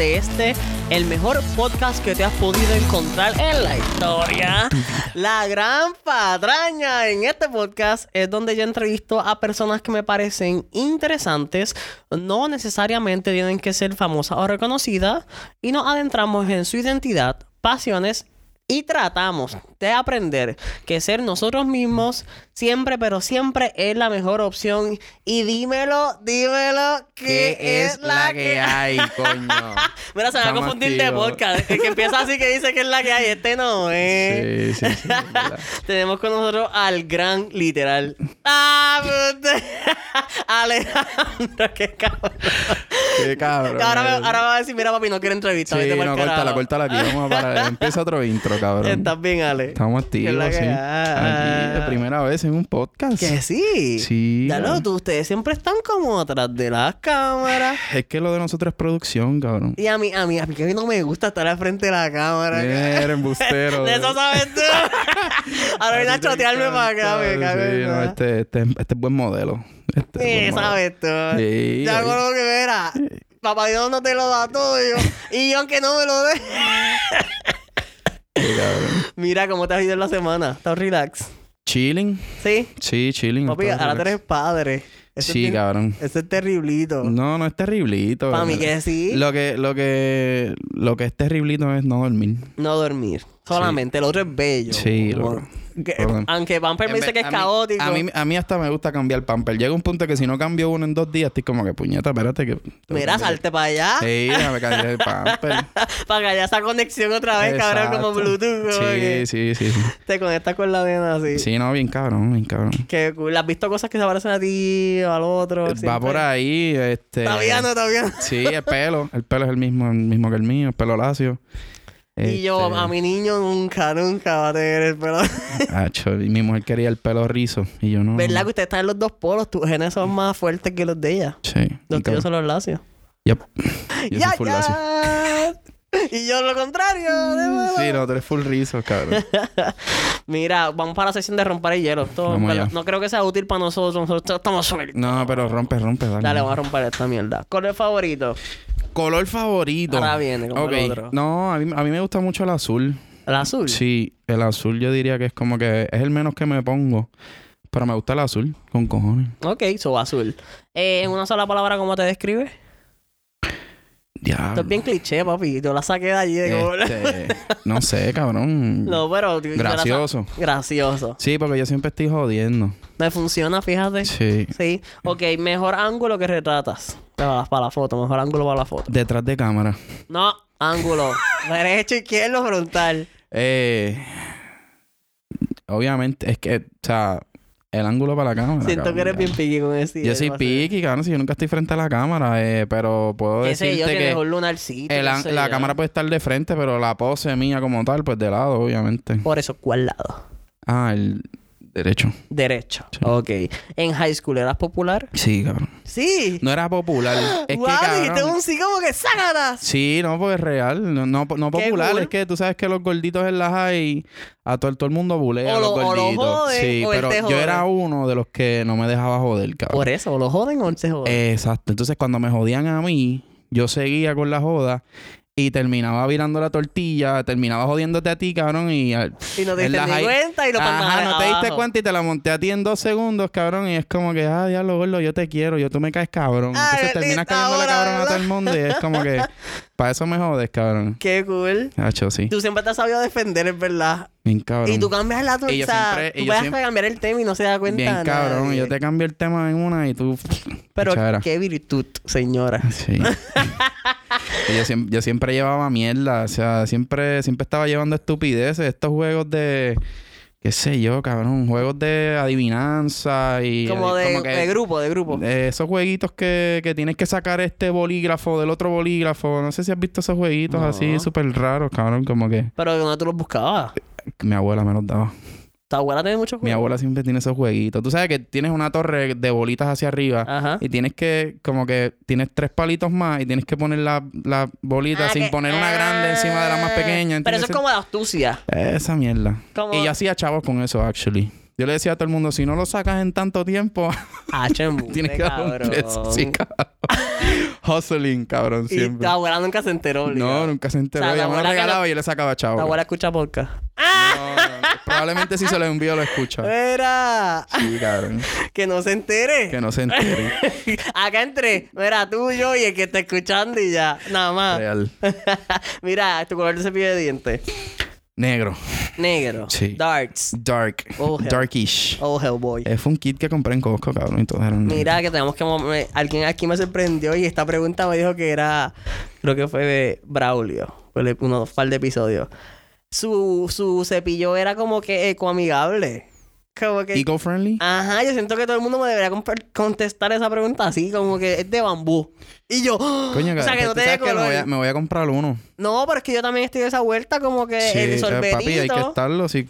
de este, el mejor podcast que te has podido encontrar en la historia. La gran patraña en este podcast es donde yo entrevisto a personas que me parecen interesantes, no necesariamente tienen que ser famosas o reconocidas, y nos adentramos en su identidad, pasiones y tratamos de aprender que ser nosotros mismos siempre, pero siempre es la mejor opción. Y dímelo, dímelo, ¿qué, es, la que hay? coño? Mira, se me va a confundir de podcast. El que empieza así que dice que es la que hay, este no es. Sí, sí, sí. Tenemos con nosotros al gran literal. ¡Ah! Alejandro, qué cabrón. Qué cabrón. Ahora me, eh. ahora me va a decir, mira, papi, no quiero entrevista. Sí, vete pa'l no, córtala, córtala aquí. Vamos a parar. Empieza otro intro, cabrón. Estás bien, Ale. Estamos ¿Qué es activos, la que sí. Aquí, de primera vez en un podcast. Que sí. Sí. Ya lo, tú, ustedes siempre están como atrás de las cámaras. Es que lo de nosotros es producción, cabrón. Y a mí, a mí, a mí que no me gusta estar al frente de la cámara. Eres embustero. De eso sabes tú. Ahora viene a chotearme para acá, me Sí, no, este, este, este es buen modelo. Este Sí, es buen modelo. sabes tú. Sí, ya con lo que verá. Papá Dios no te lo da todo yo. y yo aunque no me lo dé. Mira cómo te has ido en la semana. ¿Estás relax? Chilling. ¿Sí? Sí, chilling. Papi, ahora tú eres padre. Ese Sí, es, cabrón. Ese es terriblito. No, no es terriblito. Para mí que sí. Lo que, lo que, lo que es terriblito es no dormir. No dormir. Solamente. El otro es bello. Sí, Como- loco. que- Perdón. aunque Pamper me En dice vez- que es a mí- caótico. A mí, a mí hasta me gusta cambiar pamper. Llega un punto que si no cambio uno en dos días, estoy como que puñeta, espérate que... Mira, salte para allá. Sí, déjame cambiar el pamper. Para que haya esa conexión otra vez, cabrón, como Exacto. Bluetooth. como que Sí, sí, sí, sí. Te conectas con la nena así. Sí, no, bien cabrón, bien cabrón. Que cool. ¿Has visto cosas que se parecen a ti o al otro? Va Siempre? por ahí, este... Todavía no, todavía no. Sí, el pelo. El pelo es el mismo, el mismo que el mío, el pelo lacio. Y yo, Este, a mi niño nunca, nunca va a tener el pelo. acho, y mi mujer quería el pelo rizo. Y yo no. ¿Verdad que ustedes están en los dos polos? Tus genes son más fuertes que los de ella. Sí. Los tuyos son los lacios. Yep. Yo ¡Ya, soy full ya! lacio. Y yo lo contrario. verdad. Sí, no, tú eres full rizo, cabrón. Mira, vamos para la sesión de romper el hielo. Esto, no creo que sea útil para nosotros. Nosotros estamos sueltos. No, pero rompe, rompe, dale. Dale, vamos a romper esta mierda. ¿Cuál es el favorito? Color favorito. Ahora viene, como el otro. No, a mí, a mí me gusta mucho el azul. ¿El azul? Sí, el azul yo diría que es como que es el menos que me pongo. Pero me gusta el azul, con cojones. Ok, so azul. Eh, en una sola palabra, ¿cómo te describes? Esto Diablo. es bien cliché, papi. Yo la saqué de allí. Este, no sé, cabrón. No, pero... Gracioso. Gracioso. Sí, porque yo siempre estoy jodiendo. Me funciona, fíjate. Sí. Sí. Ok, mejor ángulo que retratas. Para la, para la foto, mejor ángulo para la foto. Detrás de cámara. No, ángulo. Derecho, izquierdo, frontal. Eh, obviamente, es que, o sea, el ángulo para la cámara. Siento cabrón, que eres bien piqui con ese. Yo soy piqui, cabrón, si yo nunca estoy frente a la cámara, eh, pero puedo sé yo, decirte que que mejor lunarcito. el an- la yo. cámara puede estar de frente, pero la pose mía como tal, pues de lado, obviamente. Por eso, ¿cuál lado? Ah, el derecho. Derecho. Sí. Ok. ¿En high school eras popular? Sí, cabrón. Sí. No era popular. Es Guau, que, dijiste cabrón, un sí como que. Sí, no, porque es real. No, no, no popular. cool. Es que tú sabes que los gorditos en la high, a todo, todo el mundo bulea O a los lo- o lo gorditos. joden, sí, o él pero yo era uno de los que no me dejaba joder, cabrón. Por eso, ¿o lo joden o se joden? Exacto. Entonces, cuando me jodían a mí, yo seguía con la joda y terminaba virando la tortilla, terminaba jodiéndote a ti, cabrón, y... al- y no te diste ni cuenta y lo Ajá, no te diste abajo. cuenta y te la monté a ti en dos segundos, cabrón. Y es como que, ah, diablo, gordo, yo te quiero, yo tú me caes cabrón. Ah, Entonces terminas cayéndole ahora, cabrón a todo el mundo y es como que, para eso me jodes, cabrón. Qué cool. Hacho, sí. Tú siempre te has sabido defender, es verdad. Bien cabrón. Y tú cambias la tuya. O sea, siempre- tú vas siempre- cambiar el tema y no se da cuenta. Bien cabrón. nadie. Yo te cambio el tema en una y tú... Pero Chara. qué virtud, señora. Sí. Yo, siempre, yo siempre llevaba mierda. O sea, siempre, siempre estaba llevando estupideces. Estos juegos de... Qué sé yo, cabrón. Juegos de adivinanza y... Como de, que- de grupo, de grupo. de esos jueguitos que, que tienes que sacar este bolígrafo del otro bolígrafo. No sé si has visto esos jueguitos No. así súper raros, cabrón. Como que Pero ¿dónde tú los buscabas? mi abuela me los daba. ¿Tu abuela tiene muchos Mi juegos? abuela siempre tiene esos jueguitos. Tú sabes que tienes una torre de bolitas hacia arriba Ajá. y tienes que, como que tienes tres palitos más y tienes que poner la, la bolita Ah, sin que- poner una grande encima de la más pequeña. Pero eso es como de astucia. Esa mierda. Como- Y yo hacía chavos con eso, actually. Yo le decía a todo el mundo, si no lo sacas en tanto tiempo, Ah, tienes que dar un cabrón. Sí, cabrón. Hustling, cabrón, Y siempre. tu abuela nunca se enteró. No, obligado. nunca se enteró. O sea, la Ella me lo que regalaba y yo le sacaba chavo. Tu abuela escucha podcast. No, no, no. Probablemente si se lo envío lo escucha. Mira, Sí, cabrón. que no se entere. Que no se entere. Acá entre, mira, tú, yo y el que está escuchando y ya, nada más. Real. mira, tu color de cepillo de dientes. Negro. Negro. Sí. Darks. Dark. Oh. Darkish. Oh, Hellboy. Eh, fue un kit que compré en Costco, cabrón. Y todos eran Mira que tenemos que... me- alguien aquí me sorprendió y esta pregunta me dijo que era... Creo que fue de Braulio. Fue unos par de episodios. Su, su cepillo era como que ecoamigable. Como que... Eco-friendly. Ajá, yo siento que todo el mundo me debería contestar esa pregunta así, como que es de bambú. Y yo, ¡ah! Coño, o sea, que no ¿tú te me voy, a, me voy a comprar uno. No, pero es que yo también estoy de esa vuelta, como que Sí, el sorbetito. papi, hay que estarlo así.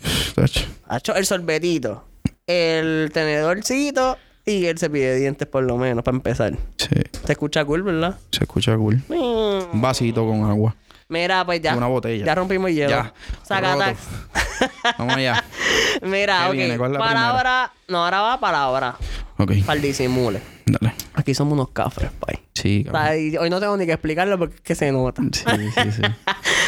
el sorbetito, el tenedorcito y el cepillo de dientes, por lo menos, para empezar. Sí, Se escucha cool, ¿verdad? se escucha cool. Un Mm. vasito con agua. Mira, pues ya. Una botella. Ya rompimos el hielo. Ya. Sacatax. Vamos allá. Mira, ¿Qué ok. viene? ¿Cuál es la palabra. No, ahora va palabra. Ok, Para el disimule. dale. Aquí somos unos cafres, pay. Sí, O cabrón. sea, y hoy no tengo ni que explicarlo porque es que se nota. Sí, sí, sí.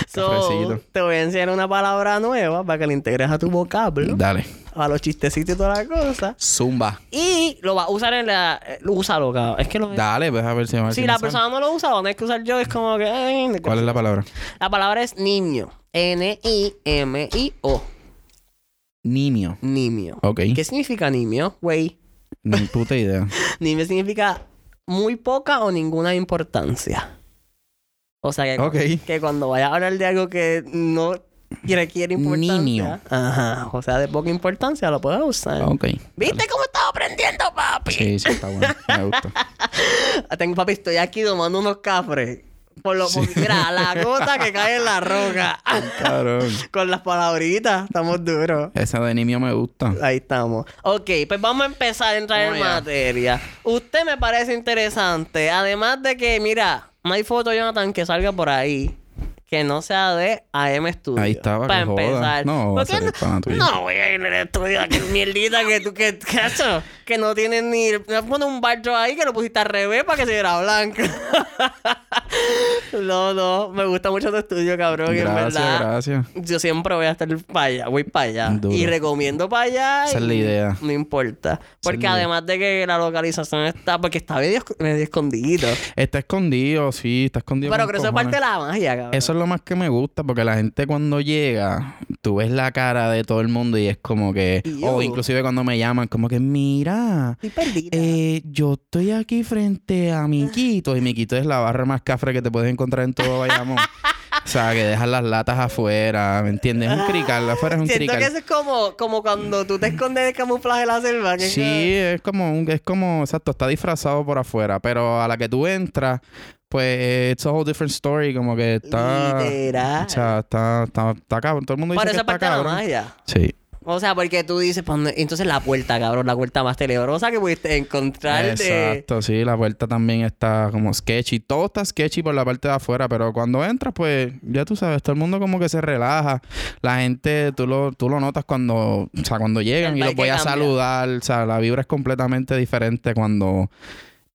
So, te voy a enseñar una palabra nueva para que la integres a tu vocablo, Dale. a los chistecitos y toda la cosa. Zumba. Y lo vas a usar en la. eh, Úsalo, cabrón. Es que lo. Dale, pues a ver si me si la persona no lo usa, lo tienes que usar yo. Es como que. ay, ¿Cuál es la palabra? La palabra es niño. N-I-M-I-O. Nimio. Nimio. Ok. ¿Qué significa nimio? Güey. Ni puta idea. Nimio significa muy poca o ninguna importancia. O sea que, que cuando vayas a hablar de algo que no requiere importancia. Niño. Ajá. O sea, de poca importancia lo puedes usar. Ok. ¿Viste cómo estaba aprendiendo, papi? Sí, sí, está bueno. Me gusta. Tengo, papi, estoy aquí tomando unos cafres. Por lo, por- mira, la gota que cae en la roca. Cabrón. Con las palabritas, estamos duros. Esa de nimio me gusta. Ahí estamos. Ok, pues vamos a empezar a entrar en materia. Usted me parece interesante. Además de que, mira, no hay foto, Jonathan, que salga por ahí. Que no sea de AM Studio. Ahí estaba, Para que joda. empezar. No, va a ¿Por qué ser el pana tuyo. No voy a ir al estudio. Que mierdita que tú, que, eso, que no tienes ni. Me pones un barcho ahí que lo pusiste al revés para que se viera blanco. no, no. Me gusta mucho tu estudio, cabrón. y en Gracias, verdad. gracias. Yo siempre voy a estar para allá, voy para allá. Duro. Y recomiendo para allá. Esa es la idea. No importa. Porque además de que la localización está, porque está medio, medio escondido. Está escondido, sí, está escondido. Pero creo que eso es parte de la magia, cabrón. Eso es lo más que me gusta, porque la gente cuando llega, tú ves la cara de todo el mundo y es como que, o yo. inclusive cuando me llaman, como que, mira, Estoy eh, yo estoy aquí frente a Miquito, y Miquito es la barra más cafre que te puedes encontrar en todo Bayamón. o sea, que dejan las latas afuera, ¿me entiendes? Es un crical, afuera es un Siento crical. que eso es como, como cuando tú te escondes del camuflaje de la selva. Que es Sí, que- es como, un- es como, exacto, está disfrazado por afuera, pero a la que tú entras, pues, it's a whole different story, como que está... Literal. O sea, está, está, está cabrón. Todo el mundo dice Por que eso es está parte de la cabrón. magia. Sí. O sea, porque tú dices, pues, ¿dónde- entonces la puerta, cabrón, la puerta más tenebrosa que pudiste encontrar. Exacto, sí. La puerta también está como sketchy. Todo está sketchy por la parte de afuera, pero cuando entras, pues, ya tú sabes, todo el mundo como que se relaja. La gente, tú lo, tú lo notas cuando, o sea, cuando llegan El y los voy a cambia. saludar. O sea, la vibra es completamente diferente cuando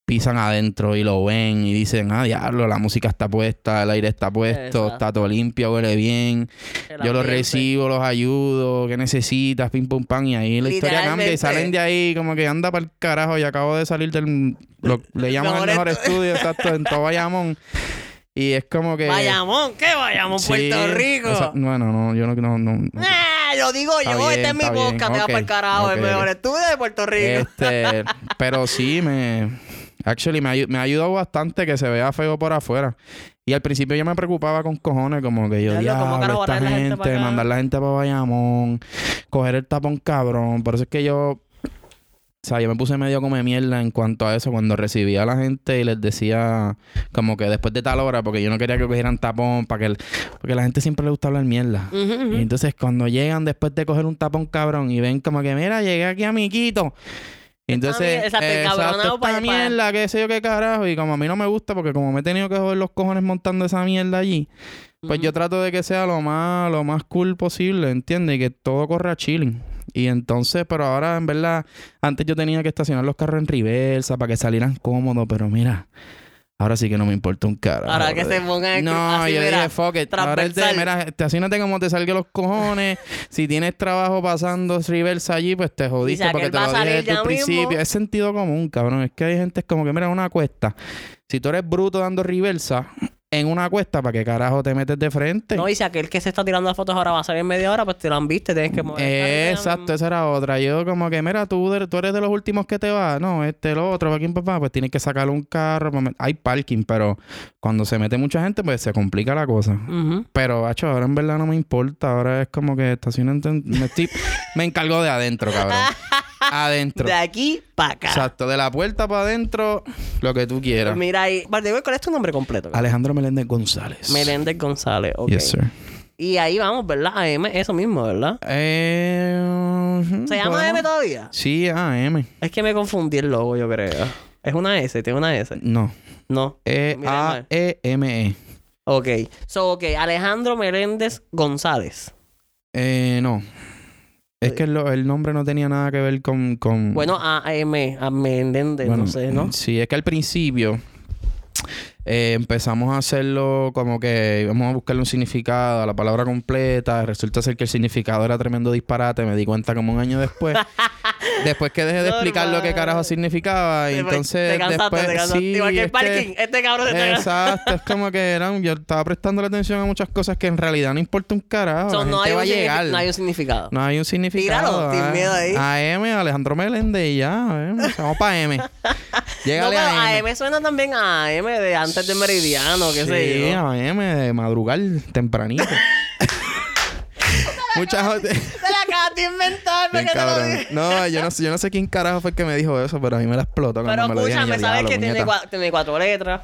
pisan adentro y lo ven y dicen, ah, diablo, la música está puesta, el aire está puesto, Exacto. está todo limpio, huele bien. el Yo los recibo, los ayudo, ¿qué necesitas? Pim pum pam. Y ahí la historia cambia y salen de ahí como que anda para el carajo y acabo de salir del... lo- le llaman Mejor el mejor estu- estudio, exacto, en todo Bayamón. Y es como que... Bayamón, ¿qué Bayamón? Sí, Puerto Rico. esa- bueno, no, yo no... no, no, no. Ah, lo digo yo, Está este bien, es mi bien, podcast, te ok, para el carajo, el ok. mejor estudio de Puerto Rico. Este, pero sí, me... Actually, me, ha ayudado bastante que se vea feo por afuera. Y al principio yo me preocupaba con cojones, como que yo, ¿cómo diablo, esta gente gente, para acá?" mandar la gente para Bayamón, coger el tapón cabrón. Por eso es que yo... O sea, yo me puse medio como de mierda en cuanto a eso cuando recibía a la gente y les decía como que después de tal hora, porque yo no quería que cogieran tapón, para que el- porque a la gente siempre le gusta hablar mierda. Y entonces cuando llegan después de coger un tapón cabrón y ven como que, mira, llegué aquí a mi quito. Y entonces, exacto, exacto, esta mierda, qué sé yo qué carajo. Y como a mí no me gusta, porque como me he tenido que joder los cojones montando esa mierda allí, pues yo trato de que sea lo más, lo más cool posible, ¿entiendes? Y que todo corra chilling. Y entonces, pero ahora en verdad, antes yo tenía que estacionar los carros en reversa para que salieran cómodos, pero mira, ahora sí que no me importa un carajo. Ahora que brother. se pongan No, así, yo mira, dije, fuck it. Ahora el de, mira, estacionate como te salga los cojones. si tienes trabajo pasando reversa allí, pues te jodiste porque te lo dije desde el principio. mismo. Es sentido común, cabrón. Es que hay gente como que, mira, una cuesta. Si tú eres bruto dando reversa en una cuesta, ¿para qué carajo te metes de frente? No, y si aquel que se está tirando las fotos ahora va a salir en media hora, pues te lo han visto tienes que mover. Eh, exacto, esa era otra. Yo como que, mira, tú, de- tú eres de los últimos que te vas. No, este, el otro, aquí en papá, pues tienes que sacar un carro. pues, Hay parking, pero cuando se mete mucha gente, pues se complica la cosa. Pero, bacho, ahora en verdad no me importa. Ahora es como que estacionan... Me, estoy- me encargo de adentro, cabrón. Adentro. De aquí para acá. Exacto. De la puerta para adentro, lo que tú quieras. Mira ahí. Vale, ¿cuál es tu nombre completo? Alejandro Meléndez González. Meléndez González. Ok. Yes, sir. Y ahí vamos, ¿verdad? AM, eso mismo, ¿verdad? Eh, ¿Se llama podemos- M todavía? Sí, AM. Es que me confundí el logo, yo creo. Es una S, tiene una S. No. No. E Mira mal. E-A-E-M-E. Ok. So, ok. Alejandro Meléndez González. Eh, no. Es que el nombre no tenía nada que ver con... con Bueno, AM, a Meléndez, bueno, no sé, ¿no? Sí, es que al principio eh, empezamos a hacerlo como que vamos a buscarle un significado a la palabra completa. Resulta ser que el significado era tremendo disparate. Me di cuenta como un año después. después que dejé de explicar lo que carajo significaba. Y Te- entonces te cansaste, después... te cansaste. sí, Igual que el parking. Este cabrón está Exacto, es como que eran, yo estaba prestando la atención a muchas cosas que en realidad no importa un carajo. So, la no, gente hay va a un signifi- llegar. no hay un significado. No hay un significado. Tíralo, sin ah, miedo ahí. AM, Alejandro Meléndez y ya. eh, Vamos para M. No, Llegale pero a M. Suena también a AM de antes de Meridiano, qué sé Sí, yo. AM de madrugar tempranito. Muchas Te la acabas de inventar, porque te lo dije. No, yo no sé, yo no sé quién carajo fue el que me dijo eso, pero a mí me la explotó cuando Pero me lo dijeron. escúchame, sabes "Diablo, que tiene, puñeta". cua- tiene cuatro letras.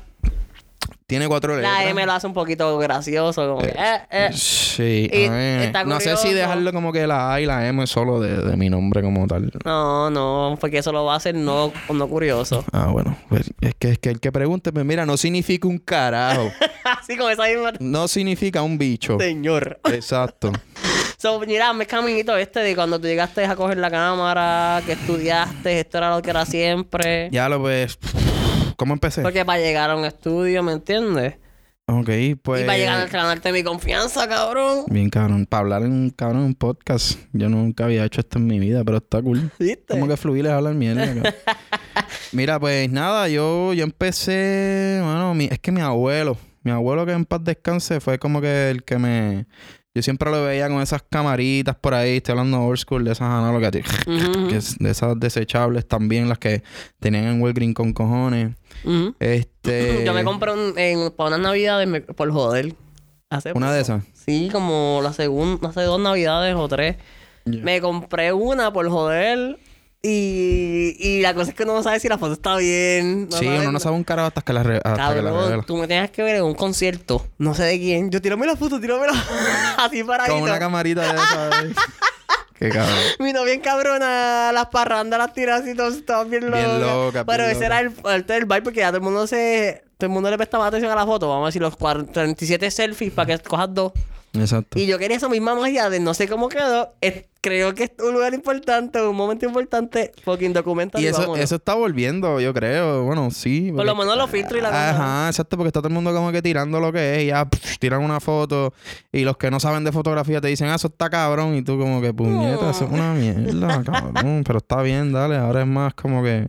Tiene cuatro letras. La M lo hace un poquito gracioso, como que, eh, eh. Sí, Y AM. está no sé si dejarlo como que la A y la M solo de, de mi nombre como tal. No, no, porque eso lo va a hacer no, no curioso. Ah, bueno. pues, es que es que el que pregunte, pues mira, no significa un carajo. Así como esa misma. No significa un bicho. Señor. Exacto. So, mira, me caminito este de cuando tú llegaste a coger la cámara, que estudiaste, esto era lo que era siempre. Ya lo pues. ¿Cómo empecé? Porque para llegar a un estudio, ¿me entiendes? Ok, pues. y para llegar a ganarte mi confianza, cabrón. Bien, cabrón. Para hablar en un cabrón en un podcast. Yo nunca había hecho esto en mi vida, pero está cool. ¿Viste? Como que fluir es hablar mierda. Mira, pues nada, yo, yo empecé. Bueno, mi- es que mi abuelo, mi abuelo que en paz descanse, fue como que el que me. Yo siempre lo veía con esas camaritas por ahí, estoy hablando old school, de esas análogas, que es de esas desechables también, las que tenían en Walgreen con cojones. Este. Yo me compré un, en, para unas navidades me- por joder. Hace Una de esas. Sí, como la segunda, hace dos navidades o tres. Me compré una por joder. Y, y la cosa es que uno no sabe si la foto está bien. sí, uno no sabe un carajo hasta que la, re- hasta que la Cabrón, revela. tú me tenías que ver en un concierto. No sé de quién. Yo tírame la foto, tírame la Así para Con una camarita de. Qué cabrón. Vino bien cabrona, las parrandas, las tiras y todo, estaban bien locas. Bien locas, Pero bien ese era el parte del baile porque ya todo el mundo se... Todo el mundo le prestaba atención a la foto. Vamos a decir los 47 selfies para que cojas dos. Exacto. Y yo quería esa misma magia de no sé cómo quedó. Es- creo que es un lugar importante, un momento importante. Fucking documenta Y eso, eso está volviendo, yo creo. Bueno, sí. Por lo menos los filtros y la cosa. Ajá, exacto, porque está todo el mundo como que tirando lo que es y ya pff, tiran una foto y los que no saben de fotografía te dicen, ah, eso está cabrón y tú como que puñeta, eso es una mierda, cabrón, pero está bien, dale, ahora es más como que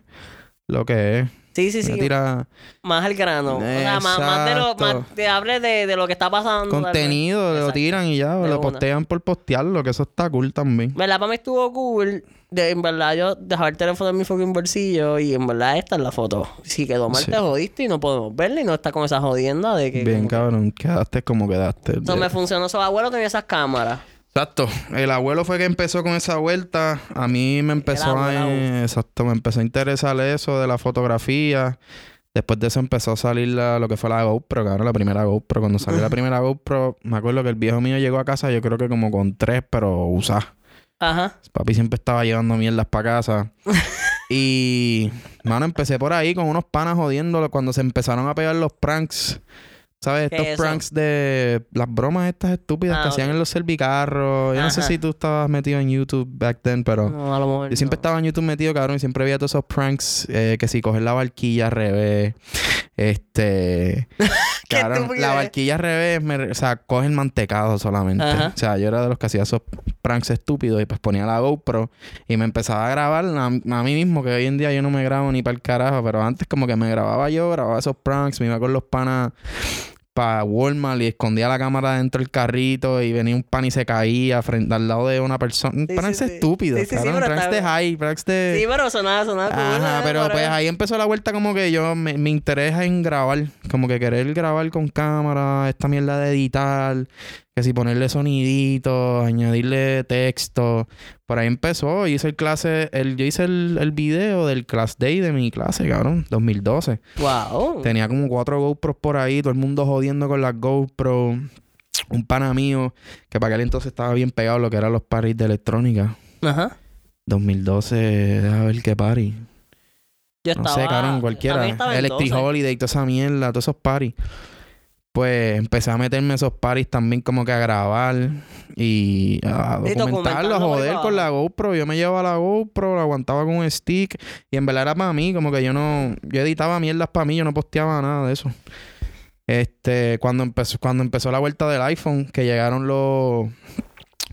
lo que es. Sí, sí, sí. Tira Más al grano. O sea, más, más de lo... Más te hable de, de lo que está pasando. contenido, lo tiran y ya, De lo una. postean por postearlo, que eso está cool también. ¿Verdad? Para mí estuvo cool. De, en verdad, yo dejaba el teléfono en mi fucking bolsillo y en verdad esta es la foto. Si quedó mal, Sí. te jodiste y no podemos verla y no está con esa jodienda de que. Bien, como que- cabrón, quedaste como quedaste. Eso me funcionó. Su abuelo tenía esas cámaras. Exacto. El abuelo fue que empezó con esa vuelta. A mí me empezó a... Exacto. Me empezó a interesar eso de la fotografía. Después de eso empezó a salir la- lo que fue la GoPro, cabrón, la primera GoPro. Cuando salió la primera GoPro, me acuerdo que el viejo mío llegó a casa, yo creo que como con tres, pero usadas. Ajá. Papi siempre estaba llevando mierdas para casa. y, mano, empecé por ahí con unos panas jodiéndolo cuando se empezaron a pegar los pranks. ¿Sabes? ¿Qué Estos es pranks de las bromas estas estúpidas Ah, que ok. hacían en los servicarros. Yo no sé si tú estabas metido en YouTube back then, pero... No, a lo mejor. Yo siempre no. estaba en YouTube metido, cabrón, y siempre veía todos esos pranks eh, que si coges la barquilla al revés, este... Cabrón, estúpido la barquilla al revés, me o sea, cogen mantecado solamente. Ajá. O sea, yo era de los que hacía esos pranks estúpidos y pues ponía la GoPro y me empezaba a grabar a, a mí mismo, que hoy en día yo no me grabo ni para el carajo, pero antes como que me grababa yo, grababa esos pranks, me iba con los panas para Walmart y escondía la cámara dentro del carrito y venía un pan y se caía frente al lado de una persona. Pranks sí, estúpidos, Sí, pranks está- de high, pranks de... Sí, pero sonaba, sonaba Ajá, pero pues ahí empezó la vuelta como que yo me, me interesa en grabar, como que querer grabar con cámara, esta mierda de editar, que si ponerle soniditos, añadirle texto. Por ahí empezó, hice el clase, el, yo hice el, el video del class day de mi clase, cabrón, 2012. Wow. Tenía como cuatro GoPros por ahí, todo el mundo jodiendo con las GoPro. Un pana mío, que para aquel entonces estaba bien pegado lo que eran los paris de electrónica. Ajá. 2012, déjame ver qué party. Yo No estaba. sé, cabrón, cualquiera. Electric 12. Holiday, toda esa mierda, todos esos parties. Pues empecé a meterme esos parties también como que a grabar y a documentarlo, a joder con la GoPro. Yo me llevaba la GoPro, la aguantaba con un stick y en verdad era para mí, como que yo no... Yo editaba mierdas para mí, yo no posteaba nada de eso. Este, cuando empezó, cuando empezó la vuelta del iPhone, que llegaron los,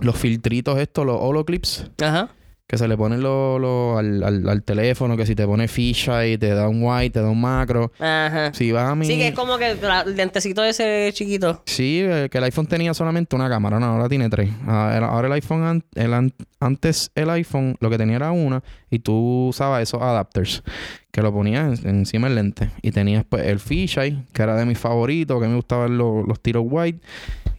los filtritos estos, los holoclips Ajá. Que se le ponen lo, lo- al, al- al teléfono, que si te pone ficha y te da un white, te da un macro. Ajá. Si vas a mi... Sí, que es como que el dentecito ese chiquito. Sí, eh, que el iPhone tenía solamente una cámara, no, ahora tiene tres. Ah, Ahora el iPhone, el an- antes el iPhone lo que tenía era una y tú usabas esos adapters que lo ponías en- encima del lente. Y tenías pues el fisheye, que era de mis favoritos, que me gustaban los, los tiros white.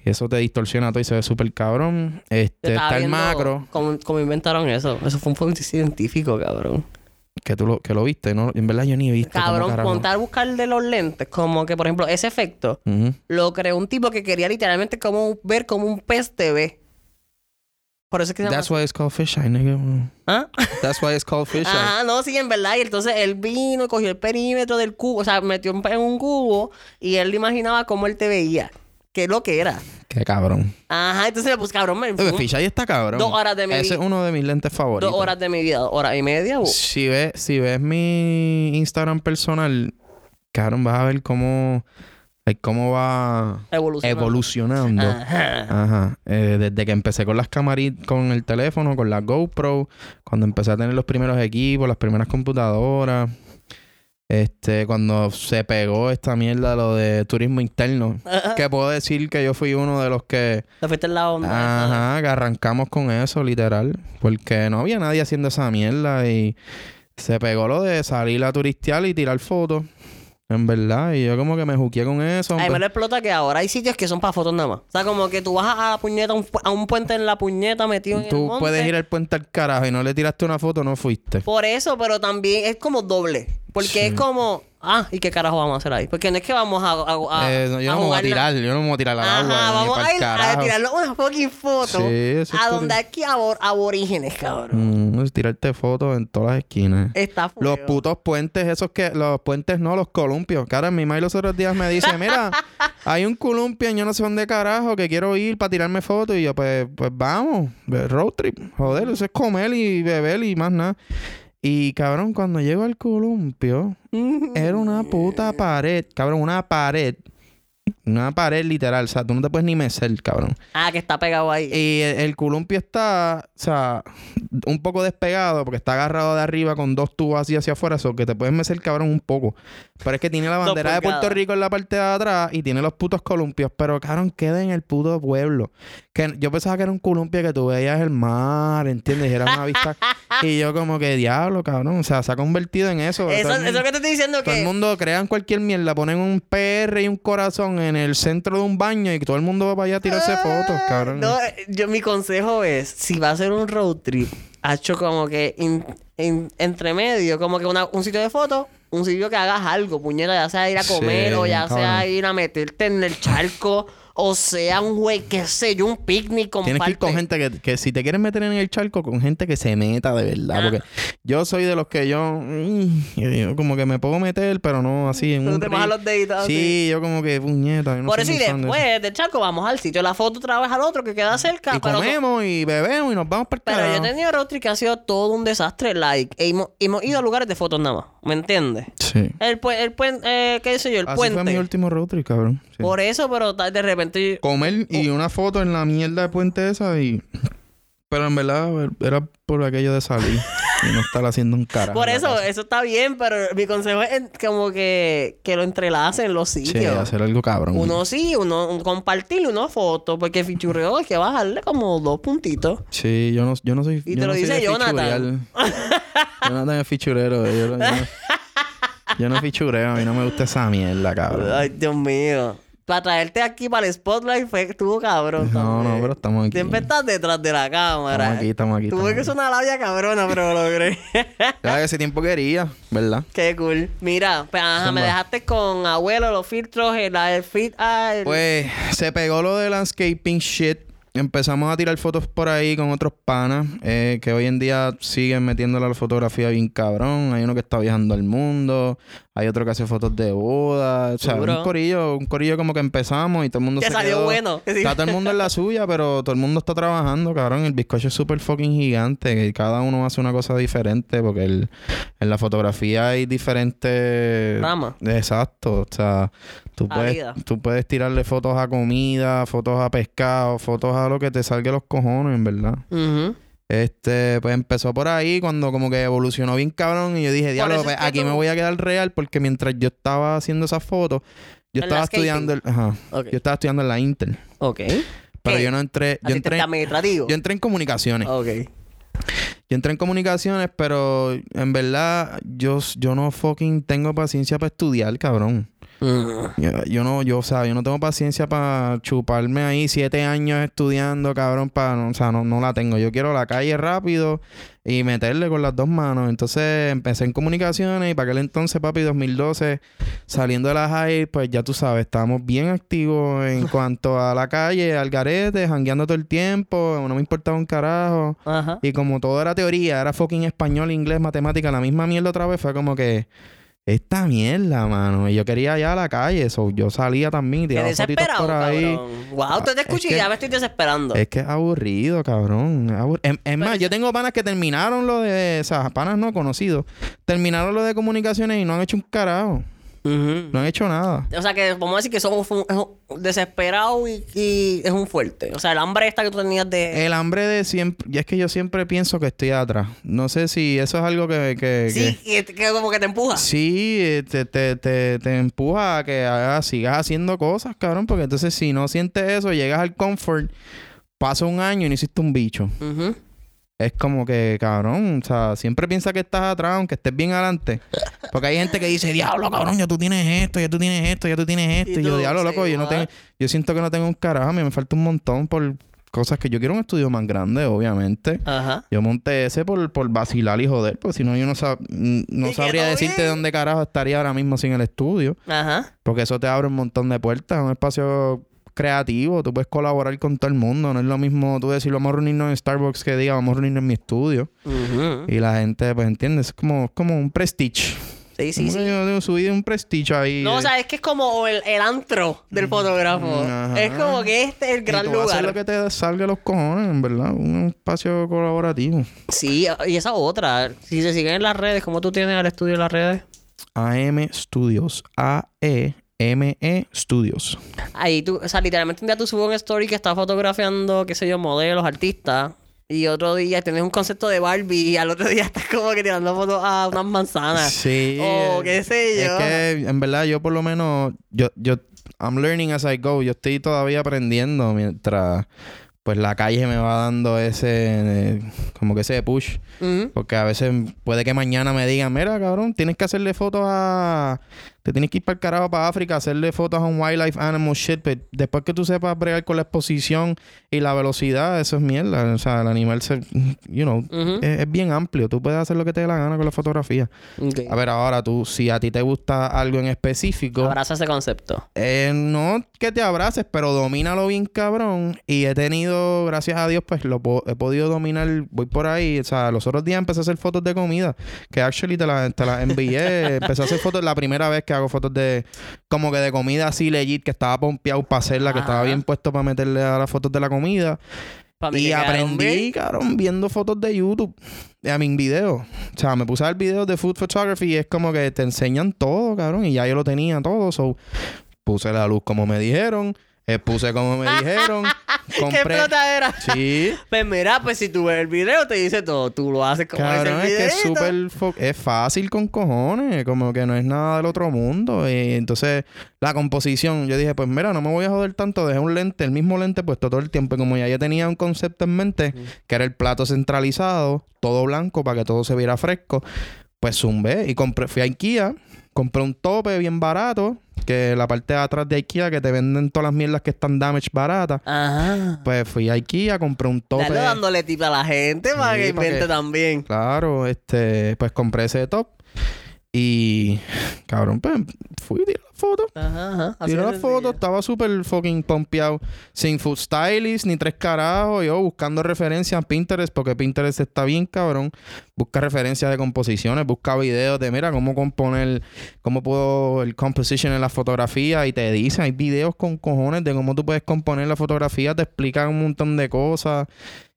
Y eso te distorsiona todo y se ve súper cabrón. Este, está el macro, Cómo, cómo inventaron eso. Eso fue un punto científico, cabrón. que tú lo, que lo viste, ¿no? En verdad yo ni he visto. Cabrón, a buscar de los lentes. Como que, por ejemplo, ese efecto lo creó un tipo que quería literalmente como ver como un pez te ve. Por eso es que se llama. That's why it's called fisheye, nigga. ¿Ah? That's why it's called fisheye. Ajá, no, sí, en verdad. Y entonces él vino y cogió el perímetro del cubo, o sea, metió en en un cubo y él le imaginaba cómo él te veía. ¿Qué es lo que era? Qué cabrón. Ajá, entonces, pues cabrón, me Oye, fisheye está cabrón. Dos horas de mi Ese es vida. uno de mis lentes favoritos. dos horas de mi vida, hora y media. uh, Si ves, si ves mi Instagram personal, cabrón, vas a ver cómo, cómo va evolucionando. evolucionando. Ajá. Ajá. Eh, desde que empecé con las camaritas, con el teléfono, con la GoPro, cuando empecé a tener los primeros equipos, las primeras computadoras. Este, cuando se pegó esta mierda lo de turismo interno, que puedo decir que yo fui uno de los que Te fuiste en la onda. Ajá, que arrancamos con eso, literal. Porque no había nadie haciendo esa mierda y se pegó lo de salir a turistear y tirar fotos. En verdad. Y yo como que me juqué con eso. A mí pues, me lo explota que ahora hay sitios que son para fotos nada más. O sea, como que tú vas a la puñeta, a un, pu- a un puente en la puñeta metido en el tú monte. puedes ir al puente al carajo y no le tiraste una foto, no fuiste. Por eso, pero también es como doble. Porque Sí. es como, ah, ¿y qué carajo vamos a hacer ahí? Porque no es que vamos a. a, a- Eh, no, yo a no me voy a tirar, yo no me voy a tirar al Ajá, agua. vamos a ir a tirarle una fucking foto Sí, eso a donde turi- aquí abor aborígenes, cabrón. Mm, es tirarte fotos en todas las esquinas. Está Los feo. putos puentes, esos que, los puentes no, los columpios. Cara, mi madre los otros días me dice, mira, hay un columpio en yo no sé dónde carajo que quiero ir para tirarme fotos. Y yo, pues, pues vamos, road trip. Joder, eso es comer y beber y más nada. Y cabrón, cuando llego al columpio, era una puta pared, cabrón, una pared. Una pared literal, o sea, tú no te puedes ni mecer, cabrón. Ah, que está pegado ahí. Y el, el columpio está, o sea, un poco despegado porque está agarrado de arriba con dos tubos así hacia afuera, eso que te puedes mecer cabrón un poco. Pero es que tiene la bandera de Puerto. Rico en la parte de atrás y tiene los putos columpios, pero cabrón, queda en el puto pueblo. Que yo pensaba que era un columpio que tú veías el mar, ¿entiendes? Y era una vista. y yo como que diablo, cabrón. O sea, se ha convertido en eso. eso, eso mundo- que te estoy diciendo todo el que. mundo crean cualquier mierda, ponen un PR y un corazón en en el centro de un baño y todo el mundo va para allá a tirarse fotos, cabrón. No, yo, mi consejo es, si va a ser un road trip, hecho como que in- in- entre medio, como que una- un sitio de fotos, un sitio que hagas algo, puñeta, ya sea ir a Sí, comer o ya cabrón. sea ir a meterte en el charco o sea un güey, qué sé yo, un picnic con Tienes que ir con gente que, que si te quieres meter en el charco, con gente que se meta de verdad. Ah. Porque yo soy de los que yo, mm, yo como que me puedo meter, pero no así en un te los deditos así. Sí, yo como que puñeta. no Por eso y de después del charco vamos al sitio la foto otra vez al otro que queda cerca. Y pero no- comemos y bebemos y nos vamos para el Pero yo he tenido road trip que ha sido todo un desastre, like. e hemos, hemos ido a lugares de fotos nada más, ¿me entiendes? Sí. El, el puente, eh, qué sé yo, el Así puente. fue mi último road trip, cabrón. Sí. Por eso, pero de repente... Comer y una foto en la mierda de puente esa y... Pero en verdad era por aquello de salir y no estar haciendo un carajo. Por eso, eso está bien, pero mi consejo es como que, que lo entrelacen los Sí, sitios. hacer algo cabrón. Uno sí, uno un- compartir una foto, porque fichureo hay que bajarle como dos puntitos. Sí, yo no, yo no soy. Y yo te lo no dice Jonathan. Jonathan es fichurero. Yo, yo, no- yo no fichureo, a mí no me gusta esa mierda, cabrón. Ay, Dios mío. Para traerte aquí para el spotlight fue estuvo cabrón. No, también. no, pero estamos aquí. Siempre estás detrás de la cámara. Estamos aquí, estamos aquí. Tuve que ser una labia cabrona, pero lo logré. Ya que ese tiempo quería, ¿verdad? Qué cool. Mira, pues, ajá, me dejaste con abuelo, los filtros, el, el fit. ah, el- Pues se pegó lo de landscaping shit. Empezamos a tirar fotos por ahí con otros panas eh, que hoy en día siguen metiéndole a la fotografía bien cabrón. Hay uno que está viajando al mundo, hay otro que hace fotos de boda. O sea, un corillo, un corillo como que empezamos y todo el mundo que se salió quedó- bueno. Está todo el mundo en la suya, pero todo el mundo está trabajando, cabrón. El bizcocho es súper fucking gigante. que cada uno hace una cosa diferente porque el- en la fotografía hay diferentes... Rama. Exacto. O sea, tú puedes, tú puedes tirarle fotos a comida, fotos a pescado, fotos a lo que te salga los cojones, en verdad. Ujú. Este, pues empezó por ahí cuando como que evolucionó bien cabrón y yo dije, diablo, pues, aquí tú- me voy a quedar real porque mientras yo estaba haciendo esas fotos, yo estaba estudiando, el- ajá, yo estaba estudiando en la Inter. Ok. Pero ¿Qué? yo no entré, yo entré, administrativo. yo entré en comunicaciones. Ok. Yo entré en comunicaciones, pero en verdad yo, yo no fucking tengo paciencia para estudiar, cabrón. Yo, yo no, yo, o sea, yo no tengo paciencia para chuparme ahí siete años estudiando, cabrón, para, no, o sea, no, no la tengo. Yo quiero la calle rápido y meterle con las dos manos. Entonces empecé en comunicaciones y para aquel entonces, papi, 2012, saliendo de la high, pues ya tú sabes, estábamos bien activos en cuanto a la calle, al garete, jangueando todo el tiempo, no me importaba un carajo. Ajá. Y como todo era teoría, era fucking español, inglés, matemática, la misma mierda otra vez, fue como que esta mierda, mano. Y yo quería ir a la calle, eso yo salía también fotitos desesperado, por ahí. cabrón. Wow, te, te Es escucho y que- ya me estoy desesperando. Es que es aburrido, cabrón. es abur- Es, es más, yo tengo panas que terminaron lo de. O sea, panas no conocidos. Terminaron lo de comunicaciones y no han hecho un carajo. No han hecho nada. O sea que vamos a decir que somos un, es un desesperado y, y es un fuerte. O sea, el hambre esta que tú tenías de. El hambre de siempre. Y es que yo siempre pienso que estoy atrás. No sé si eso es algo que. que- sí, que- que, que como que te empuja. Sí, eh, te, te, te, te empuja a que hagas- sigas haciendo cosas, cabrón. Porque entonces, si no sientes eso, llegas al comfort, pasa un año y no hiciste un bicho. Ujú. Es como que, cabrón, o sea, siempre piensa que estás atrás, aunque estés bien adelante. Porque hay gente que dice, diablo, cabrón, ya tú tienes esto, ya tú tienes esto, ya tú tienes esto. Y Y, yo, diablo, loco, yo no tengo, yo siento que no tengo un carajo, a mí me falta un montón por cosas que yo quiero un estudio más grande, obviamente. Ajá. Yo monté ese por, por vacilar y joder, porque si no, yo no, sab- no sabría decirte dónde carajo estaría ahora mismo sin el estudio. Ajá. Porque eso te abre un montón de puertas, un espacio creativo, tú puedes colaborar con todo el mundo, no es lo mismo tú decir, vamos a reunirnos en Starbucks que diga, vamos a reunirnos en mi estudio. Y la gente, pues, ¿entiendes? Es como, es como un prestige. Sí, sí, sí. Yo subí un prestige ahí. No, o eh, sea, es que es como el, el antro del fotógrafo. Mm, Ajá. Es como que este es el y gran tú vas a hacer lugar. lo que te salga los cojones, en verdad. Un espacio colaborativo. Sí, y esa otra. Si se siguen en las redes, ¿cómo tú tienes al estudio en las redes? AM Studios. A-E-M-E Studios. Ahí tú, o sea, literalmente un día tú subes un story que estás fotografiando, qué sé yo, modelos, artistas. Y otro día tienes un concepto de Barbie y al otro día estás como que tirando fotos a unas manzanas. Sí. O qué sé yo. Es que, en verdad, yo por lo menos... Yo, yo... I'm learning as I go. Yo estoy todavía aprendiendo mientras... Pues la calle me va dando ese... eh, como que ese push. Porque a veces puede que mañana me digan, mira, cabrón, tienes que hacerle fotos a te tienes que ir para el carajo para África, hacerle fotos a un wildlife animal shit, pero después que tú sepas bregar con la exposición y la velocidad, eso es mierda. O sea, el animal se, you know, es, es bien amplio. Tú puedes hacer lo que te dé la gana con la fotografía. A ver, ahora tú, si a ti te gusta algo en específico, Abraza ese concepto. eh, no que te abraces, pero domínalo bien cabrón. Y he tenido, gracias a Dios, pues lo po- he podido dominar. Voy por ahí. O sea, los otros días empecé a hacer fotos de comida. Que actually te las te las envié. empecé a hacer fotos la primera vez que hago fotos de como que de comida así legit, que estaba pompeado para hacerla, que estaba bien puesto para meterle a las fotos de la comida. Y aprendí, cabrón, viendo fotos de YouTube. A mi video. O sea, me puse a ver videos de food photography y es como que te enseñan todo, cabrón. Y ya yo lo tenía todo. So, puse la luz como me dijeron. Eh, puse como me dijeron. ¡Qué compré. explotadera! Sí. Pues mira, pues si tú ves el video, te dice todo. Tú lo haces como Cabrón, es que es súper... fo- Es fácil con cojones. Como que no es nada del otro mundo. Y entonces, la composición... Yo dije, pues mira, no me voy a joder tanto. Dejé un lente, el mismo lente puesto todo el tiempo. Y como ya yo tenía un concepto en mente, que era el plato centralizado, todo blanco, para que todo se viera fresco, pues zumbé. Y compré... Fui a Ikea, compré un tope bien barato. Que la parte de atrás de Ikea, que te venden todas las mierdas que están damage baratas. Ajá. Pues fui a Ikea, compré un tope... Dale dándole tip a la gente para Sí, que invente también. Claro, este, pues compré ese top y cabrón, pues fui, tiré la foto. Ajá, ajá. Así Tiré la foto, estaba súper fucking pompeado. Sin food stylist, ni tres carajos. Yo buscando referencias en Pinterest, porque Pinterest está bien cabrón. Busca referencias de composiciones, busca videos de, mira, cómo componer, cómo puedo el composition en la fotografía. Y te dice, hay videos con cojones de cómo tú puedes componer la fotografía, te explican un montón de cosas.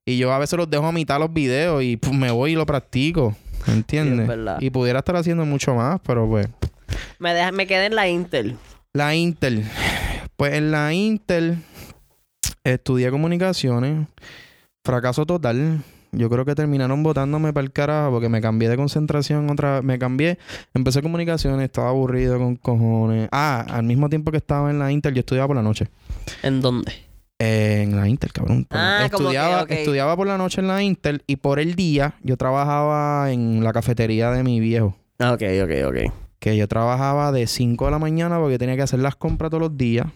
Y yo a veces los dejo a mitad los videos y pues, me voy y lo practico. ¿Entiendes? Sí, y pudiera estar haciendo mucho más, pero pues. Me, deja- me quedé en la Intel. La Intel. Pues en la Intel estudié comunicaciones. Fracaso total. Yo creo que terminaron botándome para el carajo porque me cambié de concentración otra vez. Me cambié. Empecé comunicaciones, estaba aburrido con cojones. Ah, al mismo tiempo que estaba en la Intel, yo estudiaba por la noche. ¿En dónde? Eh, en la Intel, cabrón. Ah, que, estudiaba, estudiaba por la noche en la Intel y por el día yo trabajaba en la cafetería de mi viejo. Ah, Ok, ok, ok. que yo trabajaba de 5 de la mañana porque tenía que hacer las compras todos los días.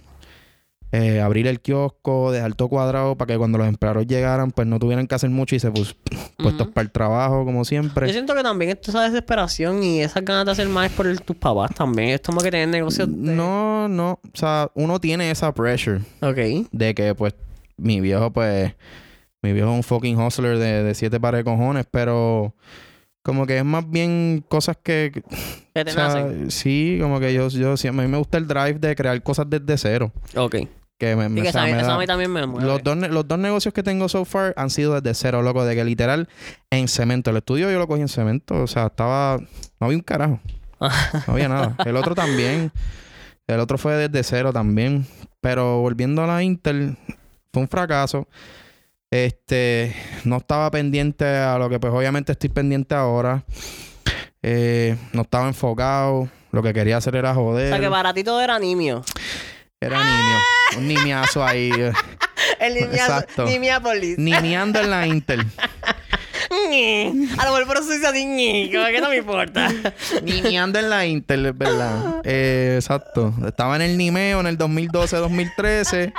Eh, abrir el kiosco, dejar todo cuadrado para que cuando los empleados llegaran, pues no tuvieran que hacer mucho y se pus- puestos para el trabajo, como Yo siempre. siento que también esto esa desesperación y esas ganas de hacer más es por el- tus papás también. Es como que tener negocios de... No, no. O sea, uno tiene esa pressure Ok. de que, pues, mi viejo, pues, mi viejo es un fucking hustler de, de siete pares de cojones, pero como que es más bien cosas que, Que te o sea, nacen. sí, como que yo, yo, sí, a mí me gusta el drive de crear cosas desde cero. Ok. Que me, me- que o sea, a mí- me eso da- a mí también me mueve. Los dos, los dos negocios que tengo so far han sido desde cero, loco. De que literal en cemento. El estudio yo lo cogí en cemento. O sea, estaba... No había un carajo. No había nada. El otro también. El otro fue desde cero también. Pero volviendo a la Intel, fue un fracaso. Este... No estaba pendiente a lo que pues obviamente estoy pendiente ahora. Eh, no estaba enfocado. Lo que quería hacer era o joder. sea, que para ti todo era nimio. Era niño. Un niñazo ahí. El nimia, Exacto. Nimiápolis. Niñando en la Intel. A lo mejor por eso dice así, como que no me importa. Niñando en la Intel, es verdad. Eh, exacto. Estaba en el Nimeo en el 2012-2013.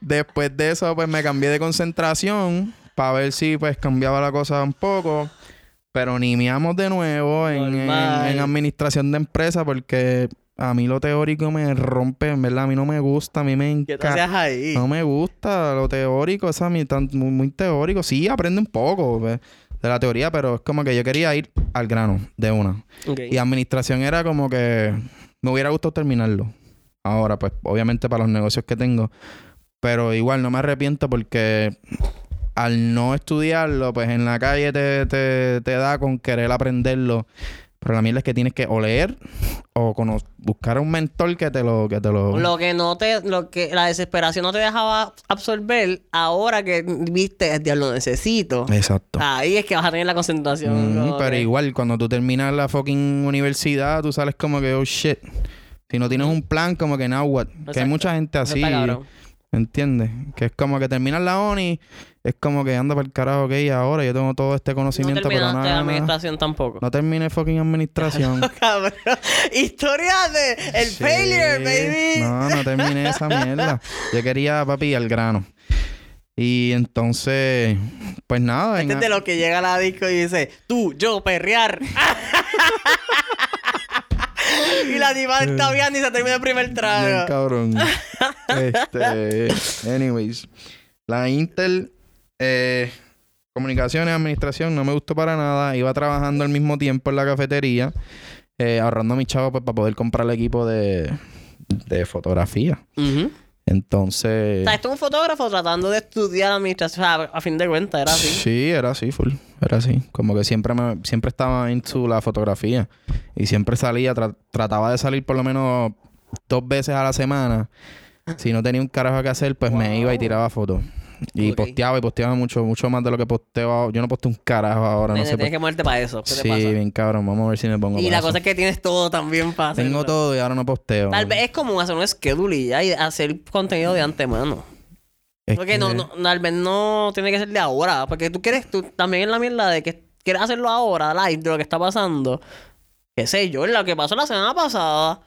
Después de eso, pues me cambié de concentración para ver si pues cambiaba la cosa un poco. Pero nimeamos de nuevo en, en administración de empresa porque a mí lo teórico me rompe, en verdad. A mí no me gusta, a mí me ¿Qué te encanta. ahí? No me gusta lo teórico, esa a mí tan, muy, muy teórico. Sí, aprende un poco de la teoría, pero es como que yo quería ir al grano de una. Y administración era como que me hubiera gustado terminarlo. Ahora, pues, obviamente para los negocios que tengo. Pero igual no me arrepiento porque al no estudiarlo, pues en la calle te, te, te da con querer aprenderlo. Pero la mierda es que tienes que o leer o buscar a un mentor que te lo... Que te lo... Lo que no te, lo que la desesperación no te dejaba absorber, ahora que viste, ya lo necesito. Exacto. Ahí es que vas a tener la concentración. Pero que- igual, cuando tú terminas la fucking universidad, tú sales como que, oh shit. Si no tienes un plan, como que now what. Que hay mucha gente así. está. ¿Entiendes? Que es como que terminas la uni, es como que anda para el carajo, ok, ahora yo tengo todo este No conocimiento, pero terminaste nada. la administración tampoco. No terminé fucking administración. Cabrón. Historia de el Sí. failure, baby. No, no terminé esa mierda. Yo quería, papi, al grano. Y entonces, pues nada. Este en- es de los que llega a la disco y dice, tú, yo, perrear. y la diva está bien y se termina el primer Bien trago. cabrón. este, anyways, la Intel, eh, comunicaciones, administración, no me gustó para nada. Iba trabajando al mismo tiempo en la cafetería, eh, ahorrando a mis chavos pues, para poder comprar el equipo de, de fotografía. Entonces, O sea, esto es un fotógrafo tratando de estudiar administración. O sea, a fin de cuentas, era así. sí, era así, full. Era así. Como que siempre me, siempre estaba into la fotografía. Y siempre salía, tra- trataba de salir por lo menos dos veces a la semana. Si no tenía un carajo que hacer, pues me iba y tiraba fotos. Y posteaba y posteaba mucho, mucho más de lo que posteo. Yo no posteo un carajo ahora, no sé. tienes por- que moverte para eso. ¿Qué te Sí, pasa? bien cabrón. Vamos a ver si me pongo Y para la eso. cosa es que tienes todo también para Tengo hacerlo. todo y ahora no posteo. Tal vez es como hacer un schedule y ya y hacer contenido de antemano. Es Porque no, que- no, tal vez no tiene que ser de ahora. Porque tú quieres, tú también en la mierda de que quieres hacerlo ahora, live, de lo que está pasando. Qué sé yo, lo que pasó la semana pasada.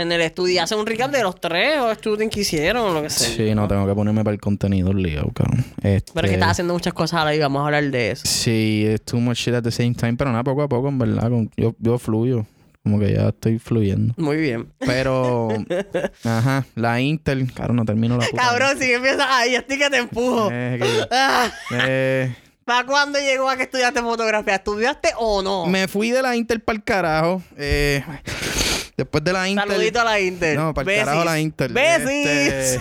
En el estudio, hace un recap de los tres o estudios que hicieron o lo que sea. Sí, no, tengo que ponerme para el contenido lío, cabrón. Pero es que Este- estás haciendo muchas cosas ahora y vamos a hablar de eso. Sí, es too much shit at the same time, pero nada, poco a poco, en verdad. con- yo, yo fluyo. Como que ya estoy fluyendo. Muy bien. Pero, ajá, la Intel, claro, no termino la puta. Cabrón, si empiezas ahí, estoy que te empujo. Eh, que- Ah, eh, ¿Para cuándo llegó a que estudiaste fotografía? ¿Estudiaste o no? me fui de la Intel para el carajo. Eh, después de la Intel. Saludito a la Inter. No, para el carajo la Intel. Besis. Este,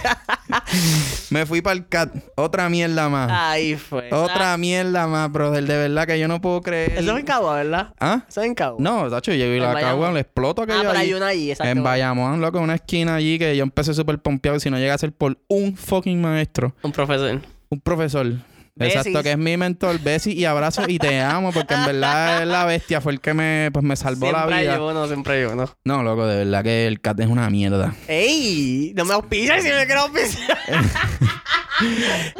me fui para el CAT. Otra mierda más. Ahí fue. Otra mierda más, brother. De verdad que yo no puedo creer. Eso es en Cabo, ¿verdad? ¿Ah? Eso es en Cabo. No, Tacho, llego y la cago, le exploto Ah, aquello pero hay allí. una allí, exacto. En Bayamón, loco, una esquina allí que yo empecé súper pompeado. y Si no llega a ser por un fucking maestro, Un profesor. un profesor. Besis. Exacto, que es mi mentor. Bessie y abrazo y te amo porque en verdad la bestia. Fue el que me, pues, me salvó siempre la vida. hay uno, siempre hay uno. No, loco, de verdad que el cat es una mierda. ¡Ey! No me auspicias si me quiero auspiciar.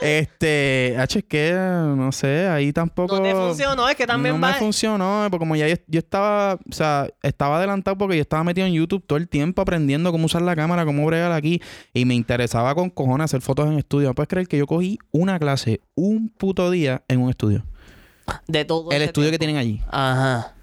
Este, H, es que no sé, ahí tampoco. No te funcionó, es que también no va. me funcionó, porque como ya yo, yo estaba, o sea, estaba adelantado porque yo estaba metido en YouTube todo el tiempo aprendiendo cómo usar la cámara, cómo bregar aquí, y me interesaba con cojones hacer fotos en estudio. ¿No puedes creer que yo cogí una clase un puto día en un estudio? De todo. El estudio que tienen allí. Ajá.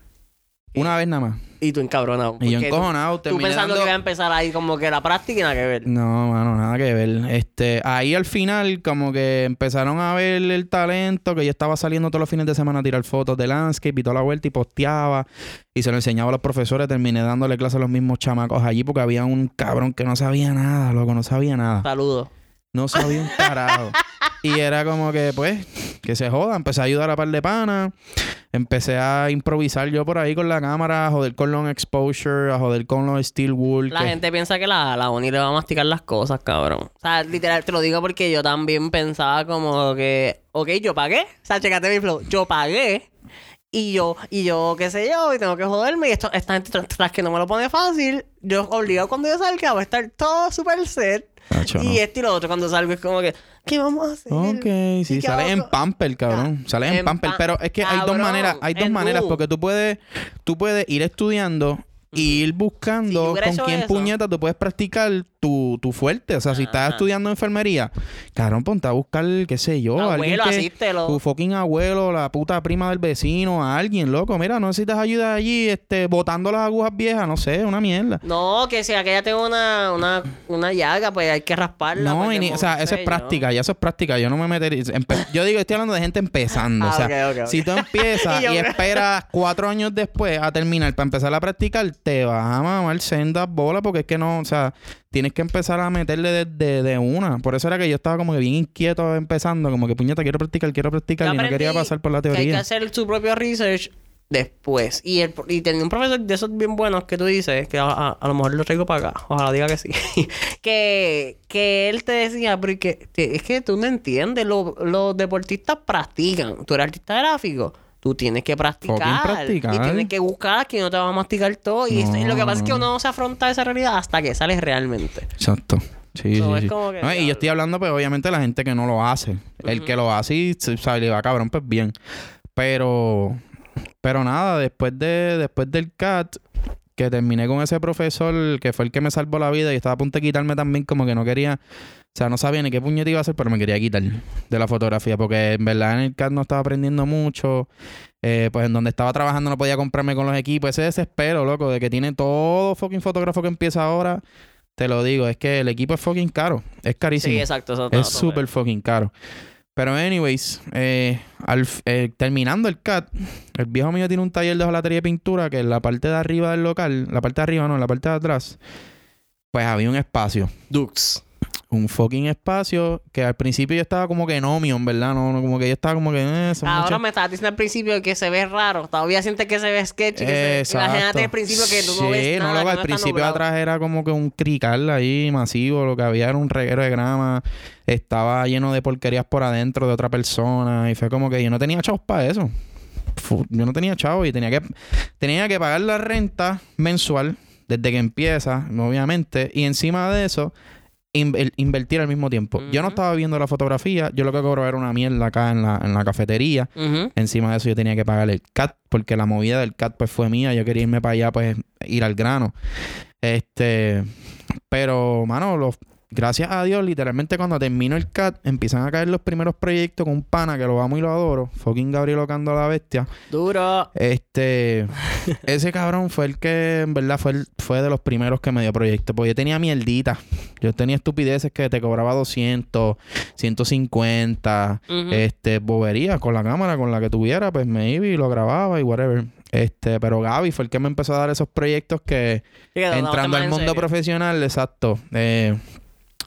Una vez nada más. Y tú encabronado. Y yo tú- encojonado, Tú terminé pensando que iba a empezar ahí como que la práctica y nada que ver. No, mano, nada que ver. Este, ahí al final, como que empezaron a ver el talento, que yo estaba saliendo todos los fines de semana a tirar fotos de landscape y toda la vuelta y posteaba. Y se lo enseñaba a los profesores. Terminé dándole clase a los mismos chamacos allí porque había un cabrón que no sabía nada, loco, no sabía nada. Saludos. No sabía un carajo. y era como que, pues, que se joda. Empecé a ayudar a par de panas. Empecé a improvisar yo por ahí con la cámara, a joder con long exposure, a joder con los steel wool. La que- gente piensa que la, la le va a masticar las cosas, cabrón. O sea, literal, te lo digo porque yo también pensaba como que, ok, yo pagué. O sea, checate mi flow. Yo pagué. Y yo, y yo, qué sé yo, y tengo que joderme. Y esto, esta gente tras, tras que no me lo pone fácil, yo obligado cuando yo salga voy a estar todo super set. Nacho, y no. este y lo otro, cuando salgo es como que, ¿qué vamos a hacer? Ok, ¿Y sí, sales en pamper, cabrón. Sales en en pamper, pa- pero es que hay dos maneras, hay dos maneras, porque tú puedes, tú puedes ir estudiando y ir buscando con quién eso- puñeta tú puedes practicar tu, tu fuerte. O sea, si estás estudiando enfermería, cabrón, ponte a buscar, qué sé yo, alguien Abuelo, que, asístelo. tu fucking abuelo, la puta prima del vecino, a alguien, loco. Mira, no necesitas ayuda allí, este, botando las agujas viejas, no sé, una mierda. No, que si aquella tengo una, una, una llaga, pues hay que rasparla. No, y ni- o sea, eso es práctica, ya eso es práctica. Yo no me metería. yo digo, estoy hablando de gente empezando. Ah, o sea, ok, ok. si tú empiezas Y y esperas cuatro años después a terminar para empezar a practicar, te vas a mamar sendas bolas porque es que no, o sea, tienes que empezar a meterle desde de, una. Por eso era que yo estaba como que bien inquieto empezando, como que puñeta, quiero practicar, quiero practicar y no quería pasar por la Que hay que teoría. hacer su propio research después. Y, el, y tenía un profesor de esos bien buenos que tú dices, que a, a- a lo mejor lo traigo para acá, ojalá diga que sí, que, que él te decía, porque te- es que tú no entiendes, lo- los deportistas practican, tú eres artista gráfico. Tú tienes que practicar. Practicar. Y tienes que buscar que no te va a masticar todo. Y, No, es- y lo que pasa es que no. uno no se afronta esa realidad hasta que sales realmente. Exacto. Sí, So, sí, sí. No, y yo estoy hablando, pues, obviamente, de la gente que no lo hace. El que lo hace y le va cabrón, pues bien. Pero, pero nada, después de, después del CAT, que terminé con ese profesor que fue el que me salvó la vida y estaba a punto de quitarme también, como que no quería, o sea, no sabía ni qué puñete iba a hacer, pero me quería quitar de la fotografía, porque en verdad en el CAT no estaba aprendiendo mucho. Eh, pues en donde estaba trabajando no podía comprarme con los equipos. Ese desespero, loco, de que tiene todo fucking fotógrafo que empieza ahora. Te lo digo, es que el equipo es fucking caro. Es carísimo. Sí, exacto. eso es súper fucking caro. Pero anyways, eh, al eh, terminando el CAT, el viejo mío tiene un taller de hojalatería y pintura que en la parte de arriba del local, la parte de arriba no, en la parte de atrás, pues había un espacio. Dux. Un fucking espacio que al principio yo estaba como que no, en verdad, no, no, como que yo estaba como que eh, Ahora muchas- me estabas diciendo al principio que se ve raro. Todavía sientes que se ve sketchy. Que se... Exacto. Imagínate al principio que tú no ves Sí, nada. no, loco, que al no principio atrás era como que un crical ahí masivo, lo que había era un reguero de grama, estaba lleno de porquerías por adentro de otra persona y fue como que yo no tenía chavos para eso. Yo no tenía chavos y tenía que tenía que pagar la renta mensual desde que empieza, obviamente, y encima de eso in- invertir al mismo tiempo. Yo no estaba viendo la fotografía, yo lo que cobraba era una mierda acá en la, en la cafetería. Encima de eso yo tenía que pagar el CAT porque la movida del CAT pues fue mía. Yo quería irme para allá pues ir al grano. Este, pero mano, los, gracias a Dios literalmente cuando termino el CAT empiezan a caer los primeros proyectos con un pana que lo amo y lo adoro. Fucking Gabriel Ocando la bestia. Duro. Este, ese cabrón fue el que en verdad fue, el- fue de los primeros que me dio proyectos. Porque yo tenía mierdita. Yo tenía estupideces que te cobraba 200, 150 Ujú. este, bobería con la cámara, con la que tuviera, pues me iba y lo grababa y whatever. Este, pero Gaby fue el que me empezó a dar esos proyectos que entrando al en mundo serio. profesional, exacto. eh,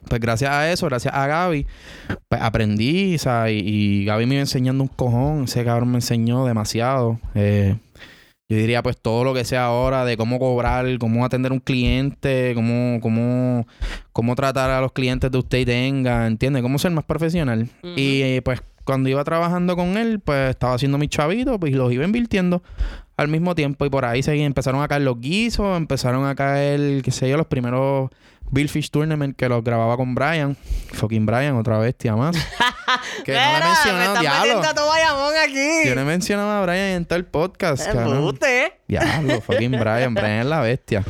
pues gracias a eso, gracias a Gaby, pues aprendí, sea, y, y Gaby me iba enseñando un cojón, ese cabrón me enseñó demasiado. eh, yo diría pues todo lo que sea ahora de cómo cobrar, cómo atender a un cliente, cómo, cómo, cómo tratar a los clientes de usted y tenga, ¿entiendes? Cómo ser más profesional. Y eh, pues cuando iba trabajando con él, pues estaba haciendo mis chavitos, pues los iba invirtiendo al mismo tiempo. Y por ahí seguí, empezaron a caer los guisos, empezaron a caer, qué sé yo, los primeros Bill Fish Tournament que los grababa con Brian. Fucking Brian, otra bestia más. que no le Mira, me diablo. a aquí. Yo no he mencionado a Brian en todo el podcast, cabrón. Embuste. Diablo, fucking Brian. Brian es la bestia.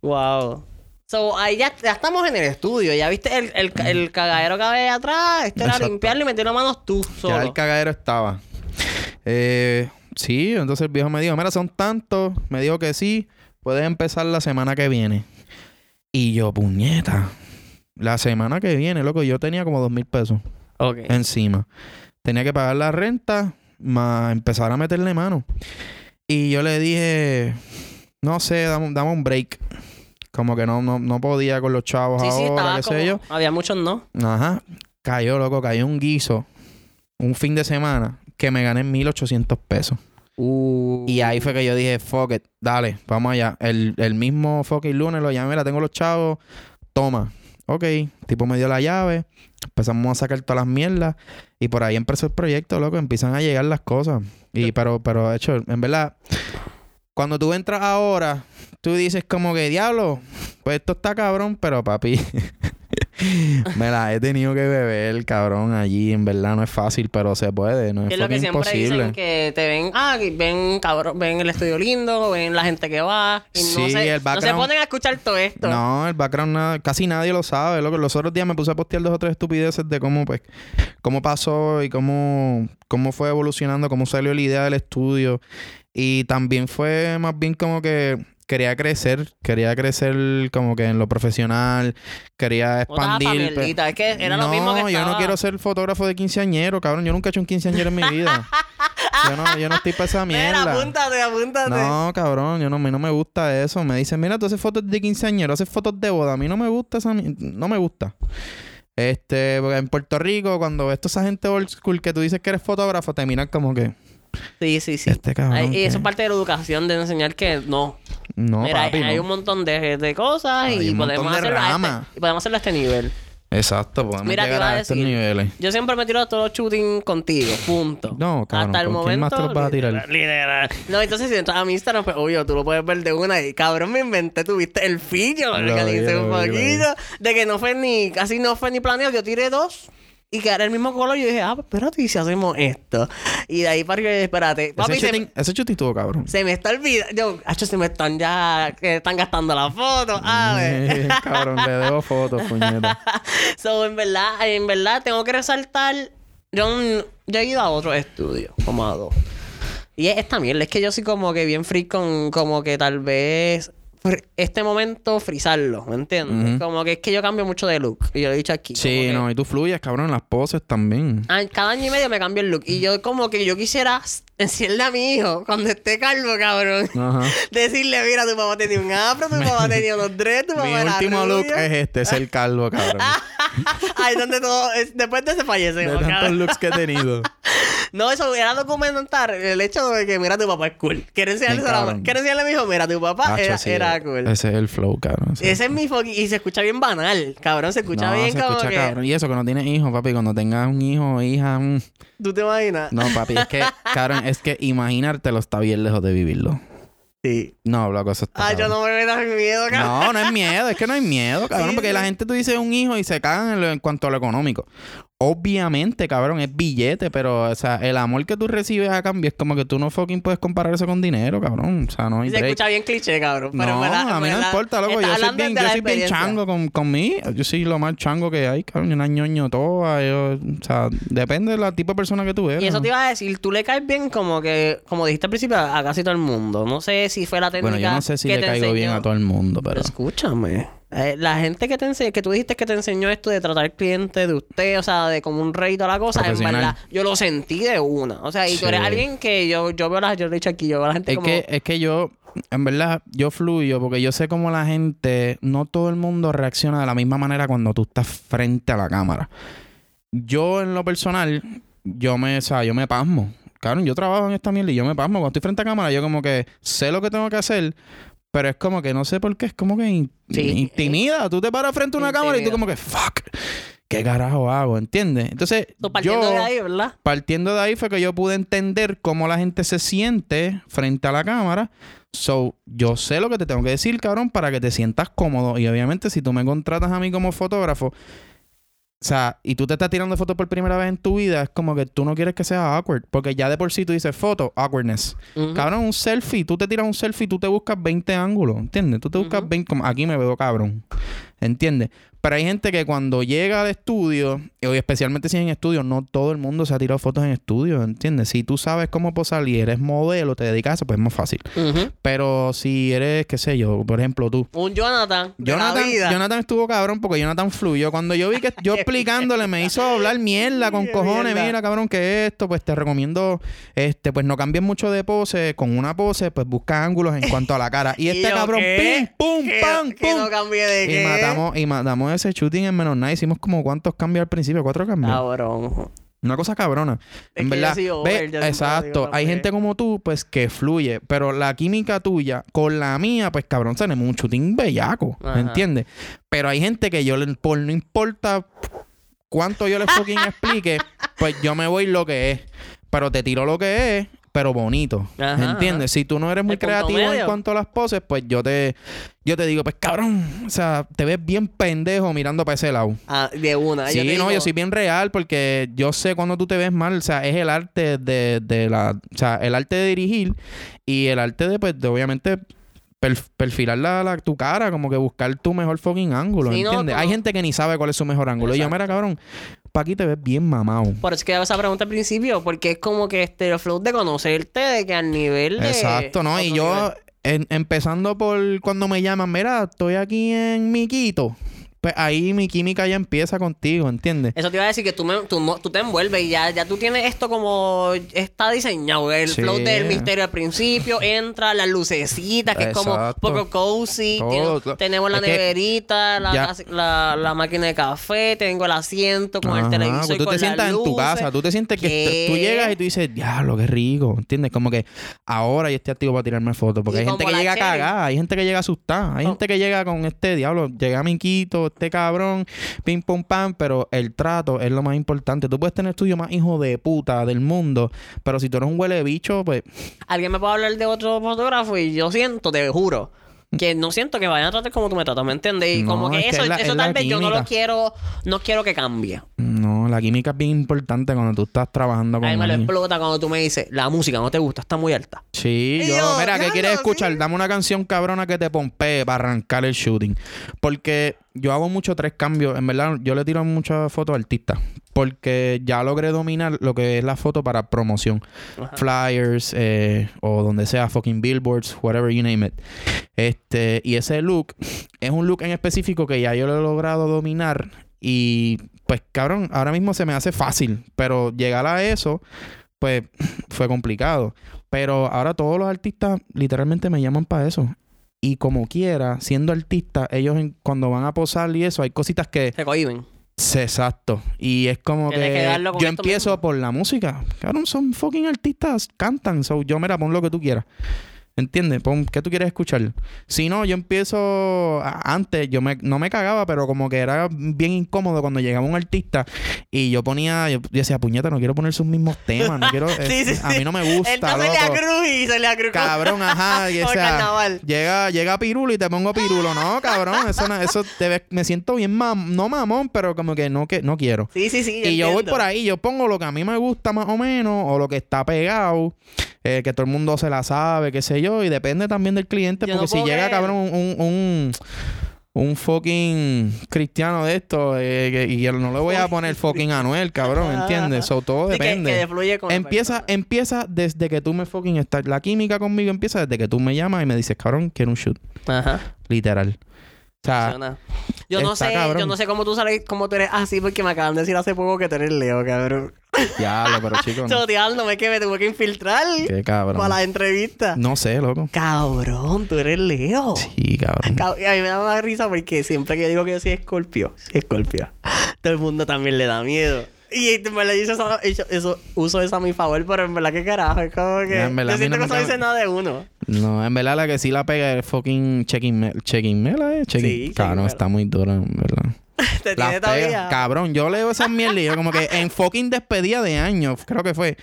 Wow. So, ahí ya, ya estamos en el estudio. Ya viste el, el, el cagadero que había atrás. Este era limpiarlo y meter las manos tú solo. Ya el cagadero estaba. Eh, sí, entonces el viejo me dijo, mira, son tantos. Me dijo que sí, puedes empezar la semana que viene. Y yo, puñeta. La semana que viene, loco, yo tenía como dos mil pesos encima. Tenía que pagar la renta, más empezar a meterle mano. Y yo le dije, no sé, dame, dame un break. Como que no, no, no podía con los chavos Sí, sí, ahora, estaba qué como... sé yo. Había muchos no. Ajá. Cayó, loco, cayó un guiso. Un fin de semana que me gané 1800 pesos. Uh. Y ahí fue que yo dije, fuck it, dale, vamos allá. El, el mismo fucking lunes lo llamé, la tengo los chavos, toma. Ok, tipo me dio la llave, empezamos a sacar todas las mierdas y por ahí empezó el proyecto, loco, empiezan a llegar las cosas. Y pero, pero, de hecho, en verdad, cuando tú entras ahora, tú dices como que, diablo, pues esto está cabrón, pero papi, me la he tenido que beber, cabrón, allí. En verdad no es fácil, pero se puede, no es lo que siempre imposible. dicen que te ven, ah, ven cabrón, ven el estudio lindo, ven la gente que va y no, Sí, se, el no se ponen a escuchar todo esto. No, el background nada- casi nadie lo sabe, loco. Los otros días me puse a postear dos o tres estupideces de cómo, pues, cómo pasó y cómo, cómo fue evolucionando, cómo salió la idea del estudio. Y también fue más bien como que quería crecer, quería crecer como que en lo profesional, quería estaba expandir. es que era no, lo mismo que yo no estaba. quiero ser fotógrafo de quinceañero, cabrón. Yo nunca he hecho un quinceañero en mi vida. yo, no, yo no estoy para esa Mira, mierda. apúntate, apúntate. No, cabrón, yo no, a mí no me gusta eso. Me dicen, mira, tú haces fotos de quinceañero, haces fotos de boda. A mí no me gusta esa... No me gusta. Este, porque en Puerto Rico, cuando ves toda esa gente old school que tú dices que eres fotógrafo, te miran como que... Sí, sí, sí. Este cabrón y que- eso es parte de la educación, de enseñar que no. No, Mira, hay- papi, hay, no. un montón de, de cosas Hay y podemos, de hacerlo a este, y podemos hacerlo a este nivel. Exacto, podemos Mira, llegar a, a estos decir, niveles. Yo siempre me tiro a todos los shootings contigo, punto. No, cabrón, Hasta el ¿con momento. quién más te los vas a tirar? literal. No, entonces si entras a mi Instagram, pues obvio, tú lo puedes ver de una y cabrón, me inventé, tuviste el pillo, lo Lo vi, organicé un poquito. De que no fue ni, casi no fue ni planeado, yo tiré dos. Y que era el mismo color, yo dije, ah, pues espérate, ¿y si hacemos esto? Y de ahí para arriba, espérate. Papi, ese, estuvo cabrón. se me está olvidando. Yo, hacho, se me están ya, que están gastando la foto, a ver. cabrón, le debo fotos, puñeta. So, en verdad, en verdad, tengo que resaltar. Yo, yo he ido a otros estudios, como a dos. Y es esta mierda, es que yo soy como que bien free con, como que tal vez este momento frizarlo, ¿me entiendes? Como que es que yo cambio mucho de look. Y yo lo he dicho aquí. Sí, que- no, y tú fluyes, cabrón, en las poses también. Ah, Cada año y medio me cambio el look. Y yo como que yo quisiera decirle a mi hijo, cuando esté calvo, cabrón, Ajá. decirle, mira, tu papá tenía un afro, tu papá tenía unos dreads, tu papá Mi era último look es este, ser calvo, cabrón. Ahí donde todo, es- después de ese de fallecemos, tantos looks que he tenido. No, eso era documentar el hecho de que, mira, tu papá es cool. Quiero enseñarle, a la- cabrón. quiero enseñarle a mi hijo, mira, tu papá Hacho, era, sí, era eh, cool. Ese es el flow, cabrón. Ese es mi fucking... Y se escucha bien banal, cabrón. Se escucha no, bien se como escucha que... cabrón. Y eso que no tienes hijos, papi. Cuando tengas un hijo o hija... mm, ¿Tú te imaginas? No, papi. Es que, cabrón, es que imaginártelo está bien lejos de vivirlo. Sí. No, loco, eso está... Ah, yo no me metas miedo, cabrón. No, no es miedo, es que no hay miedo, cabrón, Sí, porque sí. la gente tú dices un hijo y se cagan en, lo- en cuanto a lo económico. Obviamente, cabrón, es billete, pero, o sea, el amor que tú recibes a cambio es como que tú no fucking puedes comparar eso con dinero, cabrón. O sea, no hay Se break. escucha bien cliché, cabrón. Pero No, verdad- a mí no importa, loco. Yo soy bien, yo la soy bien chango con, con mí. Yo soy lo más chango que hay, cabrón. Una ñoño toda. Yo, o sea, depende del tipo de persona que tú eres. Y eso te iba a decir, tú le caes bien como que, como dijiste al principio, a, casi todo el mundo. No sé si fue la técnica Bueno, yo no sé si le caigo bien a todo el mundo, pero... Escúchame. Eh, la gente que te enseñó, que tú dijiste que te enseñó esto de tratar cliente de usted, o sea, de como un rey y toda la cosa, en verdad, yo lo sentí de una. O sea, y tú eres alguien que yo, yo veo la, yo lo he dicho aquí, yo veo a la gente Es como. que, es que yo, en verdad, yo fluyo porque yo sé cómo la gente, no todo el mundo reacciona de la misma manera cuando tú estás frente a la cámara. Yo, en lo personal, yo me, o sea, yo me pasmo. Claro, yo trabajo en esta mierda y yo me pasmo. Cuando estoy frente a cámara, yo como que sé lo que tengo que hacer, pero es como que no sé por qué, es como que in- Sí. intimida. Tú te paras frente a una cámara y tú como que, fuck, ¿qué carajo hago? ¿Entiendes? Entonces, So, partiendo yo de ahí, ¿verdad? partiendo de ahí fue que yo pude entender cómo la gente se siente frente a la cámara. So, yo sé lo que te tengo que decir, cabrón, para que te sientas cómodo. Y obviamente, si tú me contratas a mí como fotógrafo, o sea, y tú te estás tirando fotos por primera vez en tu vida, es como que tú no quieres que sea awkward. Porque ya de por sí tú dices foto, awkwardness. Ujú. Cabrón, un selfie, tú te tiras un selfie, tú te buscas 20 ángulos, ¿entiendes? Tú te buscas Ujú. 20, como aquí me veo cabrón, ¿entiendes? Pero hay gente que cuando llega al estudio, y especialmente si es en estudio, no todo el mundo se ha tirado fotos en estudio, ¿entiendes? Si tú sabes cómo posar y eres modelo, te dedicas a eso, pues es más fácil. Pero si eres, qué sé yo, por ejemplo, tú. Un Jonathan. de la Jonathan, vida. Jonathan estuvo cabrón porque Jonathan fluyó. Cuando yo vi que yo explicándole me hizo hablar mierda con Qué cojones. mierda. Mira, cabrón, que esto, pues te recomiendo, este, pues no cambies mucho de pose. Con una pose, pues busca ángulos en cuanto a la cara. Y este cabrón, ¿qué? pim, pum, ¿Qué? pam, ¿Qué pum. no cambié de y qué? matamos, y matamos ese shooting en menos nada. Hicimos como cuántos cambios al principio, cuatro cambios. Cabrón. Una cosa cabrona. Es en yo verdad. over, ve, exacto. Hay gente como tú, pues, que fluye. Pero la química tuya con la mía, pues, cabrón, tenemos un shooting bellaco. ¿Me entiendes? Pero hay gente que yo, le- por no importa cuánto yo le fucking explique, pues yo me voy lo que es. Pero te tiro lo que es, pero bonito. Ajá, ¿Me entiendes? Si tú no eres muy creativo en cuanto a las poses, pues yo te, yo te digo, pues cabrón, o sea, te ves bien pendejo mirando para ese lado. Ah, de una. Sí, te no, digo, yo soy bien real porque yo sé cuando tú te ves mal, o sea, es el arte de, de la, o sea, el arte de dirigir y el arte de, pues, de obviamente per- perfilar la, la- tu cara, como que buscar tu mejor fucking ángulo, Sí, no, ¿entiendes? Hay gente que ni sabe cuál es su mejor ángulo. Y yo, mira, cabrón, pa' aquí te ves bien mamado. Por eso es que esa pregunta al principio, porque es como que este el flow de conocerte, de que al nivel de... Exacto, ¿no? Y yo, en- empezando por cuando me llaman, mira, estoy aquí en Miquito. Pues ahí mi química ya empieza contigo, ¿entiendes? Eso te iba a decir que tú, me- tú, no- tú te envuelves y ya, ya tú tienes esto como... Está diseñado. El Sí. flow del misterio al principio, entra las lucecitas, que es como poco cozy. Todo, tenemos la neverita, la, la, la máquina de café, tengo el asiento con el televisor pues tú con te sientas en tu casa, tú te sientes que tú llegas y tú dices, diablo, qué rico, ¿entiendes? Como que ahora yo estoy activo para tirarme fotos, porque Y hay gente que llega cagada, hay gente que llega asustada, hay Oh. gente que llega con este diablo, llegué a Miquito, esté cabrón, pim pum pam, pero el trato es lo más importante. Tú puedes tener el estudio más hijo de puta del mundo, pero si tú eres un huele de bicho, pues Alguien me puede hablar de otro fotógrafo y yo siento, te juro, que no siento que vayan a tratar como tú me tratas, ¿me entiendes? Y No, como que es que eso, la- eso es tal vez yo no lo quiero, no quiero que cambie. no, la química es bien importante cuando tú estás trabajando con A mí me lo explota cuando tú me dices, la música no te gusta, está muy alta. Sí, yo, yo, mira, ¿qué quieres escuchar? Dame una canción cabrona que te pompee para arrancar el shooting. Porque yo hago mucho tres cambios. En verdad, yo le tiro muchas fotos a artistas. Porque ya logré dominar lo que es la foto para promoción. Ajá. Flyers eh, o donde sea, fucking billboards, whatever you name it. Este, y ese look es un look en específico que ya yo lo he logrado dominar. Y pues, cabrón, ahora mismo se me hace fácil. Pero llegar a eso, pues, fue complicado. Pero ahora todos los artistas literalmente me llaman para eso. Y como quiera, siendo artista, ellos en- cuando van a posar y eso, hay cositas que... Se cohiben. Sí, exacto. Y es como Tienes que, que yo empiezo mismo. por la música. Cabrón, son fucking artistas, cantan. So, yo, mira, pon lo que tú quieras. ¿Entiendes? Pon qué tú quieres escuchar. Si no, yo empiezo... Antes yo me, no me cagaba, pero como que era bien incómodo cuando llegaba un artista y yo ponía... Yo, decía, puñeta, no quiero poner sus mismos temas. No quiero... Sí, eh, sí, a mí no me gusta, Entonces le loco. Cruz y se le. Cabrón, ajá. Y, o sea, llega, llega Pirulo y te pongo Pirulo. No, cabrón. Eso, no- eso te ves- me siento bien mam, no mamón, pero como que no, que no quiero. Sí, sí, sí. Y yo voy por ahí, yo pongo lo que a mí me gusta más o menos, o lo que está pegado, eh, que todo el mundo se la sabe, qué sé yo, y depende también del cliente, Yo porque no si llega, creer. cabrón, un, un, un fucking cristiano de esto, eh, que- y yo no le voy a poner fucking Anuel, cabrón, ¿entiendes? So, todo Sí, que- depende. que fluye con empieza, empieza desde que tú me fucking estás. La química conmigo empieza desde que tú me llamas y me dices, cabrón, quiero un shoot. Ajá. Literal. O sea. Yo no sé, cabrón. yo no sé cómo tú sales, cómo tú eres así, porque me acaban de decir hace poco que tú eres Leo, cabrón. ya lo, pero chicos, no. Choteándome que me tuve que infiltrar Qué cabrón. para la entrevista. No sé, loco. Cabrón, tú eres Leo. Sí, cabrón. Cab- y a mí me da más risa porque siempre que yo digo que yo soy escorpio, soy escorpio, todo el mundo también le da miedo. Y en verdad yo eso, eso- eso- uso eso a mi favor, pero en verdad que carajo, es como que... En verdad, yo siento no que eso dice nada de uno. No, en verdad la que sí la pega es fucking Checking Mela. Checking Mela, ¿eh? Checking... Sí, Mela. está muy dura, en verdad. Te tiene todavía... Cabrón, yo leo esas mierdas y yo como que en fucking despedida de años, creo que fue.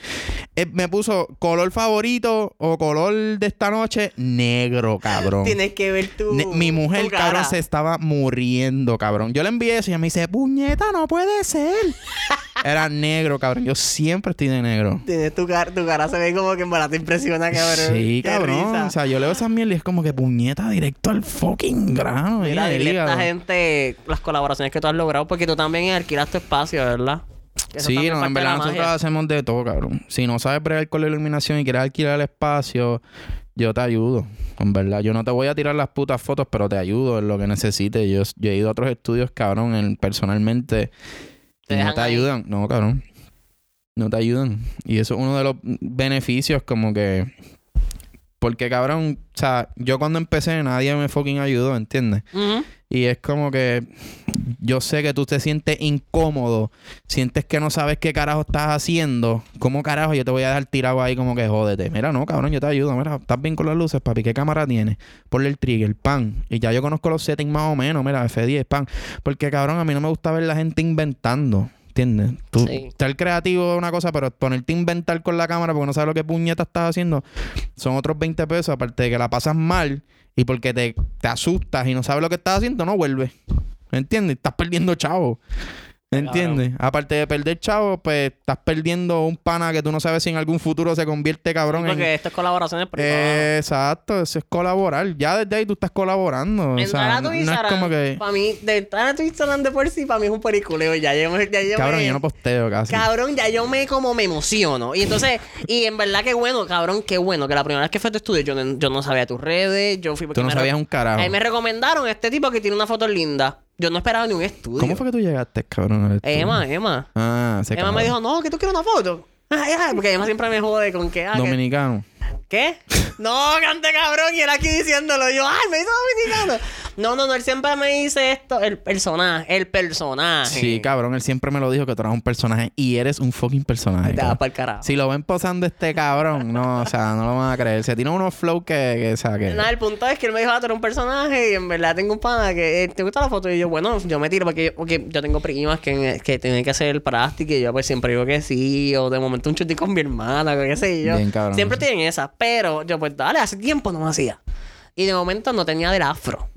eh, me puso color favorito o color de esta noche, negro, cabrón. Tienes que ver. Ne- mi mujer, tu cabrón, se estaba muriendo, cabrón. Yo le envié eso y ella me dice, puñeta, no puede ser. Era negro, cabrón. Yo siempre estoy de negro. Tienes tu cara, tu cara se ve como que en verdad te impresiona, cabrón. Sí, Qué cabrón. risa. O sea, yo leo esas mierdas y es como que puñeta directo al fucking grano. Mira, ahí, dile a esta gente las colaboraciones que tú has logrado, porque tú también alquilas tu espacio, ¿verdad? Eso Sí, no, en verdad nosotros hacemos de todo, cabrón. Si no sabes bregar con la iluminación y quieres alquilar el espacio, yo te ayudo. En verdad, yo no te voy a tirar las putas fotos, pero te ayudo en lo que necesites. Yo, yo he ido a otros estudios, cabrón, en- personalmente. Te y no te ahí. ayudan. No, cabrón. No te ayudan. Y eso es uno de los beneficios, como que. Porque, cabrón, o sea, yo cuando empecé nadie me fucking ayudó, ¿entiendes? Ujú. Y es como que yo sé que tú te sientes incómodo, sientes que no sabes qué carajo estás haciendo. ¿Cómo carajo yo te voy a dejar tirado ahí como que jódete? Mira, no, cabrón, yo te ayudo. Mira, estás bien con las luces, papi. ¿Qué cámara tienes? Ponle el trigger, pan. Y ya yo conozco los settings más o menos. Mira, F10, pan. Porque, cabrón, a mí no me gusta ver la gente inventando. ¿Entiendes? Tú, Sí. Estar creativo es una cosa, pero ponerte a inventar con la cámara porque no sabes lo que puñeta estás haciendo son otros 20 pesos. Aparte de que la pasas mal y porque te, te asustas y no sabes lo que estás haciendo, no vuelves. ¿Me entiendes? Estás perdiendo chavo. ¿Me entiendes? Aparte de perder chavo, pues estás perdiendo un pana que tú no sabes si en algún futuro se convierte cabrón en. Porque esto es colaboraciones privadas. Eh, exacto, eso es colaborar. Ya desde ahí tú estás colaborando. O Entrar sea, a tu no es Instagram, como que. para mí, de entrar a tu Instagram de por sí, para mí es un periculeo. Ya yo, ya yo Cabrón, me- yo no posteo casi. Cabrón, ya yo me como me emociono. Y entonces, y en verdad que bueno, cabrón, qué bueno. Que la primera vez que fue a tu estudio, yo no, yo no sabía tus redes, yo fui porque Tú no me sabías un carajo. Ahí me recomendaron este tipo que tiene una foto linda. Yo no esperaba ni un estudio. ¿Cómo fue que tú llegaste, cabrón? al estudio? Emma, Emma. Ah, ese Emma me dijo, no, que tú quieres una foto. Ay, porque Emma siempre me jode con que. ah, Dominicano. ¿Qué? No, cante cabrón. Y él aquí diciéndolo. Yo, ay, me hizo dominicano. No, no, no. Él siempre me dice esto. El personaje. El personaje. Sí, cabrón. Él siempre me lo dijo que tú eras un personaje y eres un fucking personaje. Te vas para el carajo. Si lo ven posando este cabrón, no, o sea, no lo van a creer. Se tiene unos flow que, que o sea, que... Nada, el punto es que él me dijo, ah, tú eres un personaje y en verdad tengo un pana que eh, te gusta la foto y yo, bueno, yo me tiro porque yo, porque yo tengo primas que, que tienen que hacer práctica y yo pues siempre digo que sí o de momento un chutí con mi hermana, qué sé yo. Bien cabrón, siempre tienen esas, pero yo pues dale, hace tiempo no me hacía. Y de momento no tenía del afro.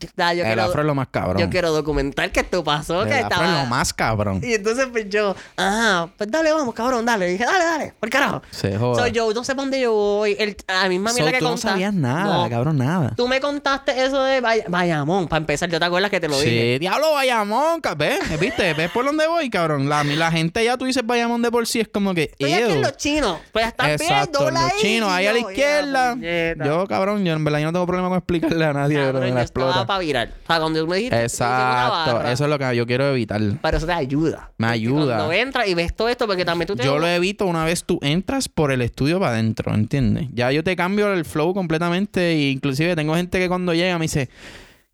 Yo el quiero- afro es lo más cabrón. Yo quiero documentar que esto pasó, el que afro estaba... es lo más cabrón. Y entonces pues yo, ah, pues dale, vamos, cabrón, dale. Y dije, dale, dale, por carajo. Se joda. So, yo no sé para dónde yo voy. El, a la misma So, mierda que tú no contaste. sabías nada, No. cabrón, nada. Tú me contaste eso de Bay- Bayamón. Para empezar, ¿yo te acuerdas que te lo dije? Sí, diablo Bayamón, ¿ves? ¿Viste? ¿Ves por dónde voy, cabrón? La, la gente ya tú dices Bayamón de por sí es como que... Estoy aquí en los chinos. Pues estás bien, Exacto, dobla los chinos, ahí a la izquierda. Yo, cabrón, yo en verdad yo no tengo problema con explicarle a nadie, Cabrón, pero me la estaba para virar. O sea, cuando tú me dijiste... "Tienes una Exacto, barra", eso es lo que yo quiero evitar. Pero eso te ayuda. Me ayuda. Cuando entras y ves todo esto, porque también tú te... Yo lo evito una vez tú entras por el estudio para adentro, ¿entiendes? Ya yo te cambio el flow completamente e inclusive tengo gente que cuando llega me dice,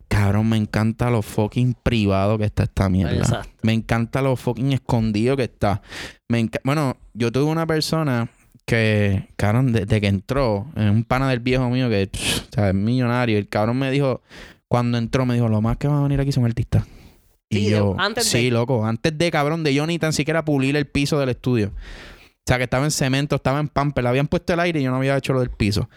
cabrón, me encanta lo fucking privado que está esta mierda. Exacto. Me encanta lo fucking escondido que está. Me bueno, yo tuve una persona que, cabrón, desde que entró, en un pana del viejo mío que, pff, o sea, es millonario, el cabrón me dijo, cuando entró me dijo, lo más que van a venir aquí son artistas. Y Sí, yo, antes sí, de- loco, antes de cabrón, de yo ni tan siquiera pulir el piso del estudio. O sea, que estaba en cemento, estaba en pamper, le habían puesto el aire y yo no había hecho lo del piso.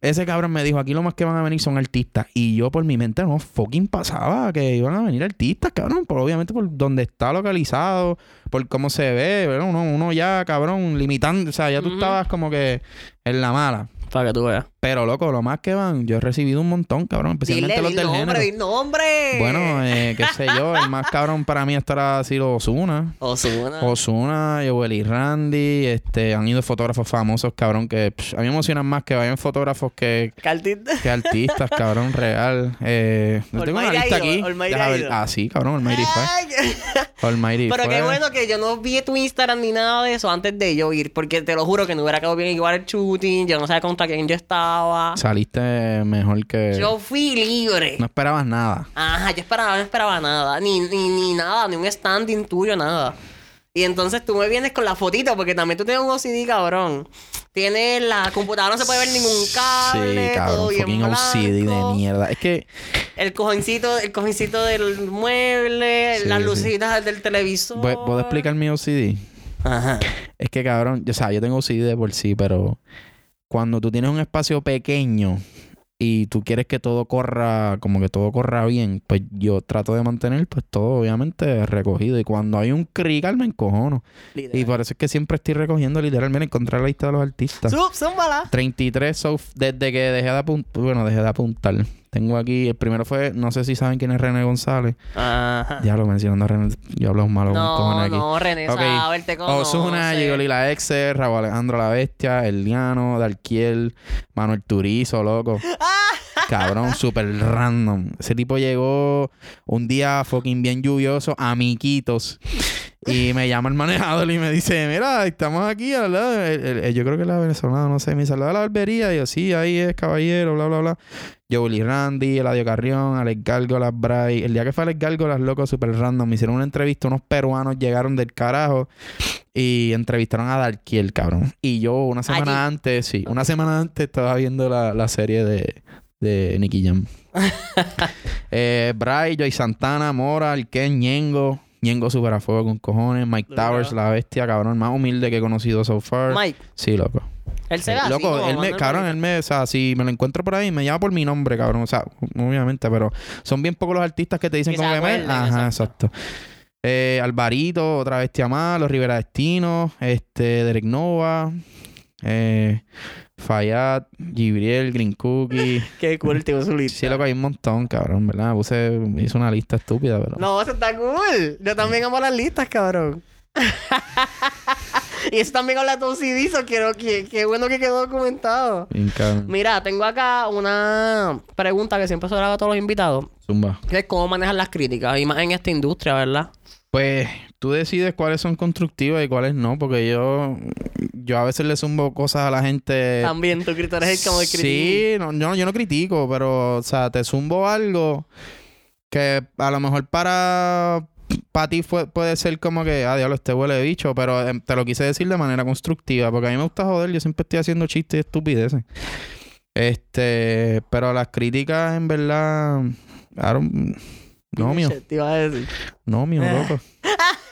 Ese cabrón me dijo, aquí lo más que van a venir son artistas. Y yo por mi mente no fucking pasaba que iban a venir artistas, cabrón. Por, obviamente por donde está localizado, por cómo se ve, ¿verdad? Uno, uno ya, cabrón, limitando. O sea, ya tú estabas como que en la mala. Para que tú veas. Pero, loco, lo más que van, yo he recibido un montón, cabrón, especialmente Dile, los dile del nombre, género. nombre. Bueno, eh, qué sé yo, el más cabrón para mí estará sido Osuna. Ozuna. Osuna, Joel y Randy, este, han ido fotógrafos famosos, cabrón, que psh, a mí me emocionan más que vayan fotógrafos que, Cartita. que artistas, cabrón, real. Eh, yo tengo una lista aquí. Ver. Ah, sí, cabrón, Almighty Almighty Pero qué bueno que yo no vi tu Instagram ni nada de eso antes de yo ir. Porque te lo juro que no hubiera quedado bien igual el shooting. Yo no sabía contra quién yo estaba. Saliste mejor que... Yo fui libre. No esperabas nada. Ajá, yo esperaba, no esperaba nada. Ni, ni, ni nada, ni un standing tuyo, nada. Y entonces tú me vienes con la fotito, porque también tú tienes un OCD, cabrón. Tienes la computadora, no se puede ver ningún cable. sí, todo cabrón, bien fucking OCD de mierda. Es que... El cojincito, el cojincito del mueble, Sí, las sí. lucitas del televisor. ¿Puedo puedo explicar mi OCD? Ajá. Es que, cabrón, o sea, yo tengo OCD de por sí, pero cuando tú tienes un espacio pequeño y tú quieres que todo corra, como que todo corra bien, pues yo trato de mantener pues todo obviamente recogido. Y cuando hay un crical me encojono. Y por eso es que siempre estoy recogiendo literalmente encontrar la lista de los artistas. Sub, zúmbala. 33 so- desde que dejé de apuntar, bueno, dejé de apuntar. Tengo aquí, el primero fue, no sé si saben quién es René González. Ajá. Ya lo mencionando a René, yo hablo malo con No, cojones aquí. no, René Ok. sabe, te. Osuna, Gigoli la Exer, Raúl Alejandro la Bestia, Eliano, Darkiel, Manuel Turizo, loco. Cabrón, súper random. Ese tipo llegó un día fucking bien lluvioso a Miquitos. Y me llama el manejador y me dice, mira, estamos aquí al lado. de- el- el- yo creo que la venezolana, no sé, me saluda a la barbería. Y yo, sí, ahí es, caballero, bla, bla, bla. Yo, Willy Randy, Eladio Carrión, Alex Gárgolas, Bray. El día que fue Alex Gárgolas, loco, súper random. Me hicieron una entrevista, unos peruanos llegaron del carajo y entrevistaron a Darkiel, cabrón. Y yo una semana Allí. antes, sí, una semana antes estaba viendo la, la serie de, de Nicky Jam. eh, Bray, Joy Santana, Mora, Ken, Ñengo. Ñengo super a fuego con cojones. Mike. Towers, la bestia, cabrón, más humilde que he conocido so far. Mike, Sí, loco. él se Eh, así Loco, él me, cabrón, él me, o sea, si me lo encuentro por ahí, me llama por mi nombre, cabrón. O sea, obviamente, pero son bien pocos los artistas que te dicen Que como que me. Ajá, exacto. exacto. Eh, Alvarito, otra bestia más, los Rivera Destino, este, Derek Nova, eh, Fayad, Gibriel, Green Cookie. Qué cool, tío, su lista. sí, loco, hay un montón, cabrón, ¿verdad? Puse, hice una lista estúpida, pero. No, eso está cool. Yo también amo las listas, cabrón. y eso también habla de tu CD, so quiero que, qué bueno que quedó documentado. Mira, tengo acá una pregunta que siempre se le hago a todos los invitados. Zumba. Que es cómo manejar las críticas, y más en esta industria, ¿verdad? Pues, tú decides cuáles son constructivas y cuáles no, porque yo, yo a veces le zumbo cosas a la gente. También tú eres el como el crítico. Sí, no, yo, yo no critico, pero, o sea, te zumbo algo que a lo mejor para, para ti fue- puede ser como que, ah, diablo, este huele de bicho, pero em, te lo quise decir de manera constructiva, porque a mí me gusta joder, yo siempre estoy haciendo chistes y estupideces. Este, pero las críticas, en verdad, no, mío. Te iba a decir. No, mío, loco.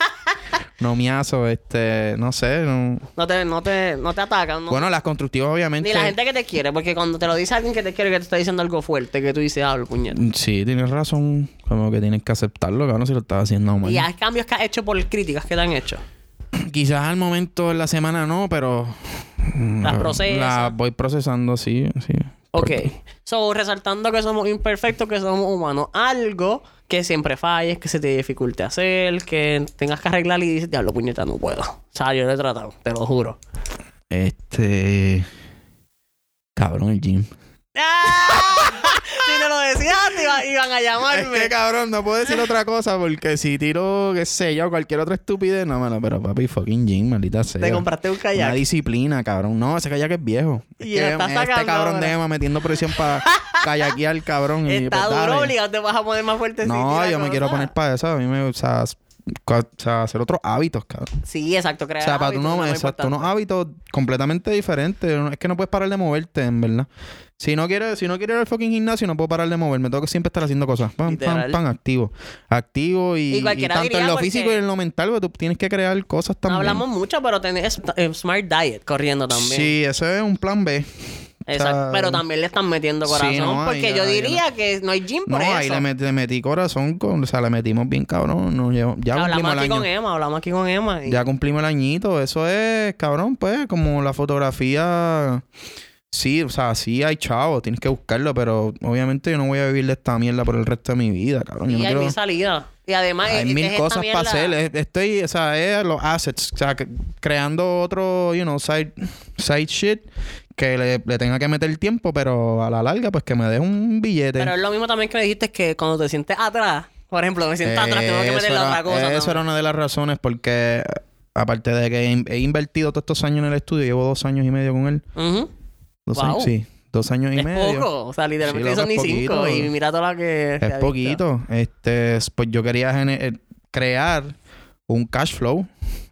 No, miazo, este, no sé. no- No te, no te, no te atacan, ¿no? Bueno, las constructivas, obviamente. Ni la gente que te quiere, porque cuando te lo dice alguien que te quiere, que te está diciendo algo fuerte, que tú dices, hablo, puñet. Sí, tienes razón. Como que tienes que aceptarlo, cabrón, si lo estás haciendo mal. Y hay cambios que has hecho por críticas que te han hecho. Quizás al momento en la semana no, pero. Las mm, procesas. Las voy procesando, sí, sí. Ok. So, resaltando que somos imperfectos, que somos humanos. Algo que siempre falles, que se te dificulte hacer, que tengas que arreglar y dices, diablo, puñeta, no puedo. O sea, yo lo he tratado, te lo juro. Este. Cabrón, el gym. ¡Ah! Si no lo decías, iba- iban a Es llamarme. que cabrón, no puedo decir otra cosa porque si tiro, qué sé yo, cualquier otra estupidez, no, mano, pero papi, fucking gym, maldita sea. Te compraste un Una kayak. disciplina, cabrón. No, ese kayak es viejo. Es Y que estás este sacando cabrón de Emma metiendo presión para kayakear, cabrón. y Está pues, dale. duro, obligado, te vas a poner más fuerte. No, yo me quiero poner para eso. A mí me, o sea, o sea, hacer otros hábitos, cabrón. Sí, exacto, O crear sea, para tú no, exacto, unos hábitos completamente diferentes. Es que no puedes parar de moverte, en verdad. Si no quiero, si no quiero ir al fucking gimnasio, no puedo parar de moverme. Tengo que siempre estar haciendo cosas. Pam, pam, pam, activo. Activo y, Y y cualquiera tanto en lo físico y en lo mental, porque tú tienes que crear cosas No también. hablamos mucho, pero tenés eh, Smart Diet corriendo también. Sí, eso es un plan B. Exacto. pero también le están metiendo sí, corazón. no, porque ya- yo ahí diría que no hay gym No, por eso. ahí le, met- le metí corazón, con, o sea, le metimos bien cabrón. Nos llevó- ya hablamos cumplimos el aquí año. con Emma, hablamos aquí con Emma. y- Ya cumplimos el añito. Eso es, cabrón, pues, como la fotografía. Sí, o sea, sí hay chavo, tienes que buscarlo, pero obviamente yo no voy a vivir de esta mierda por el resto de mi vida, cabrón. Yo y no hay quiero- mil salidas. Y además, hay es- mil es cosas para hacer. Es- Estoy, o sea, es los assets. O sea, creando otro, you know, side, side shit que le, le tenga que meter tiempo, pero a la larga, pues que me dé un billete. Pero es lo mismo también que me dijiste que cuando te sientes atrás, por ejemplo, me siento atrás, tengo que Eh, meterle era- otra cosa. Eso era una de las razones porque, aparte de que he, invertido todos estos años en el estudio, llevo dos años y medio con él. Ujú. Dos Wow. años, sí. Dos años y Es medio. poco. O sea, literalmente Sí, son ni es cinco. Y mira toda la que. Es poquito. Este, pues yo quería eh, crear un cash flow,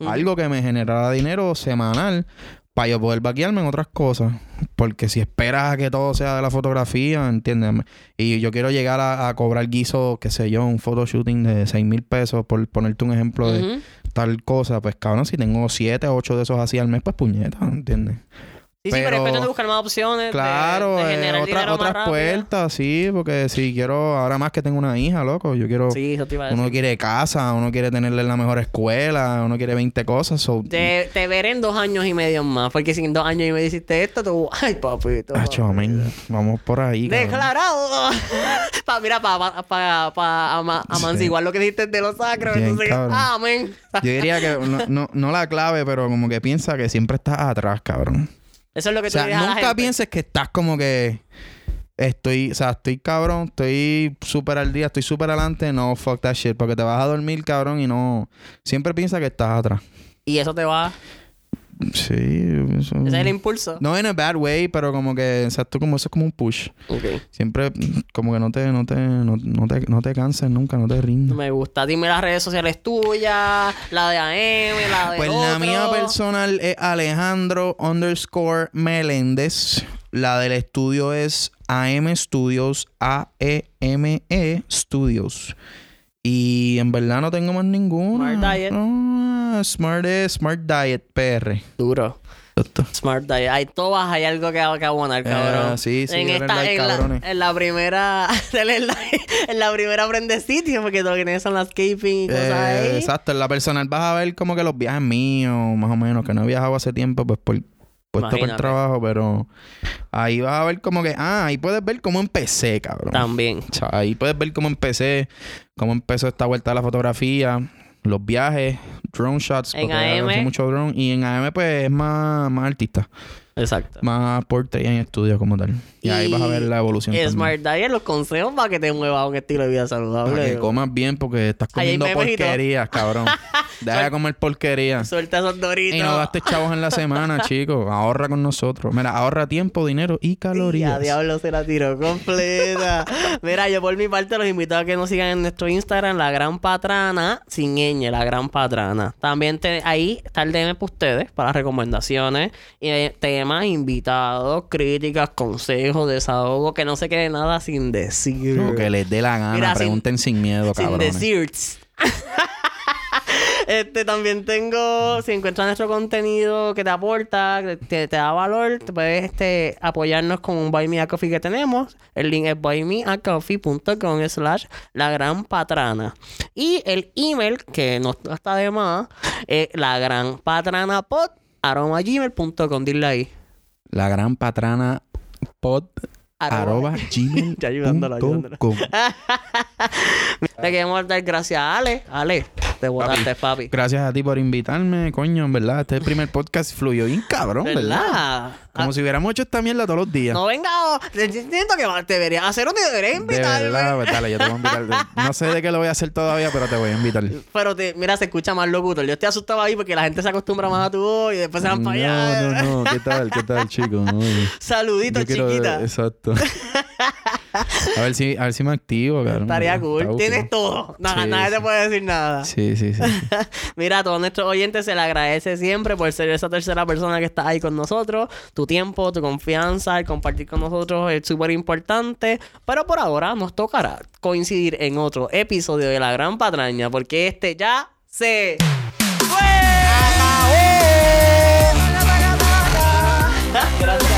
algo que me generara dinero semanal para yo poder vaquearme en otras cosas. Porque si esperas a que todo sea de la fotografía, ¿entiendes? Y yo quiero llegar a, a cobrar guiso, qué sé yo, un photoshooting de 6 mil pesos, por ponerte un ejemplo de tal cosa, pues cabrón, si tengo 7 o 8 de esos así al mes, pues puñeta, ¿entiendes? Sí, sí, pero es cuestión de buscar más opciones. Claro, de, eh, generar otra- más otras puertas, sí, porque si quiero, ahora más que tengo una hija, loco, yo quiero, Sí, eso te iba a decir. uno quiere casa, uno quiere tenerle en la mejor escuela, uno quiere 20 cosas, so, Te, te veré en dos años y medio más. Porque si en dos años y medio hiciste esto, tú. Ay, papito. Acho, amén. vamos por ahí. Declarado. pa, mira, para pa, pa, pa ama- amanciguar lo que dijiste de los sacros. Bien, Entonces, cabrón. amén. Yo diría que no, no, no la clave, pero como que piensa que siempre estás atrás, cabrón. Eso es lo que O tú sea, a la nunca gente. pienses que estás como que estoy, o sea, estoy cabrón, estoy súper al día, estoy súper adelante, no fuck that shit, porque te vas a dormir, cabrón, y no, siempre piensa que estás atrás. Y eso te va. Sí, eso- Ese es el impulso. no en a bad way, pero como que, exacto, como eso es como un push. Ok. Siempre como que no te, no te, no, no te, no te canses nunca, no te rindas. Me gusta. Dime las redes sociales tuyas, la de AM, la de Pues la mía personal es Alejandro underscore Meléndez. La del estudio es AM Studios, A-E-M-E Studios. Y en verdad no tengo más ninguna. Smart Diet. No, Smart es Smart Diet PR. Duro. Exacto. Smart Diet. Hay todas, hay algo que, que abonar, cabrón. Eh, sí, sí, en, esta, like, en, la, en la primera, en la primera aprende sitio, porque todo lo que tienes son landscaping y cosas Eh, ahí. exacto, en la personal vas a ver como que los viajes míos, más o menos, que no he viajado hace tiempo, pues por puesto por Imagínate. trabajo, pero ahí vas a ver como que, ah, ahí puedes ver cómo empecé, cabrón. También. O sea, ahí puedes ver cómo empecé, cómo empezó esta vuelta de la fotografía, los viajes, drone shots, En porque AM. mucho drone. Y en AM, pues es más, más artista, Exacto. más portrait en estudio como tal. Y, ahí vas a ver la evolución. también. Smart Diet, los consejos para que te muevas a un estilo de vida Para saludable. que comas bien porque estás comiendo y porquerías, cabrón. Deja de comer porquería. Suelta esos doritos. Y no gastes chavos en la semana, chicos. Ahorra con nosotros. Mira, ahorra tiempo, dinero y calorías. Ya, diablo, se la tiró completa. Mira, yo por mi parte los invito a que nos sigan en nuestro Instagram, La Gran Patrana, sin ñ, La Gran Patrana. También te- ahí está el DM para ustedes, para recomendaciones, y, eh, temas, invitados, críticas, consejos, desahogo, que no se quede nada sin decir. Lo que les dé la gana. Mira, sin- Pregunten sin, miedo, sin cabrones. decir. Este también tengo, si encuentras nuestro contenido que te aporta, que te, te da valor, te puedes este, apoyarnos con un Buy Me a Coffee que tenemos. El link es buymeacoffee.com slash la gran patrana. Y el email, que no está de más, es la gran patrana pod arroba gmail.com. Dile ahí. La gran patrana pod Arroba. gmail Ya ayudándola, ayudándola. Le queremos dar gracias a Ale. Ale, te papi. Gracias a ti por invitarme, coño, en verdad. Este primer podcast fluyó bien cabrón, ¿verdad? ¿Verdad? Como si hubiéramos hecho esta mierda todos los días. No venga, te- te- siento que te deberías hacer un deberías de invitarme. verdad, pues dale, yo te voy a invitar. No sé de qué lo voy a hacer todavía, pero te voy a invitar. Pero te, mira, se escucha más locutor. Yo estoy asustado ahí porque la gente se acostumbra más a tu voz y después se van para allá. No, no, no. ¿Qué tal? ¿Qué tal, chico? No, yo- Saluditos, quiero- chiquita. Exacto. A ver si, a ver si me activo, cabrón. Estaría cool. Tienes todo. Nada, Sí, nadie te sí. puede decir nada. Sí, sí, sí. Mira, a todos nuestros oyentes se le agradece siempre por ser esa tercera persona que está ahí con nosotros. Tu tiempo, tu confianza, el compartir con nosotros es súper importante. Pero por ahora nos tocará coincidir en otro episodio de La Gran Patraña porque este ya se fue. Gracias. Good.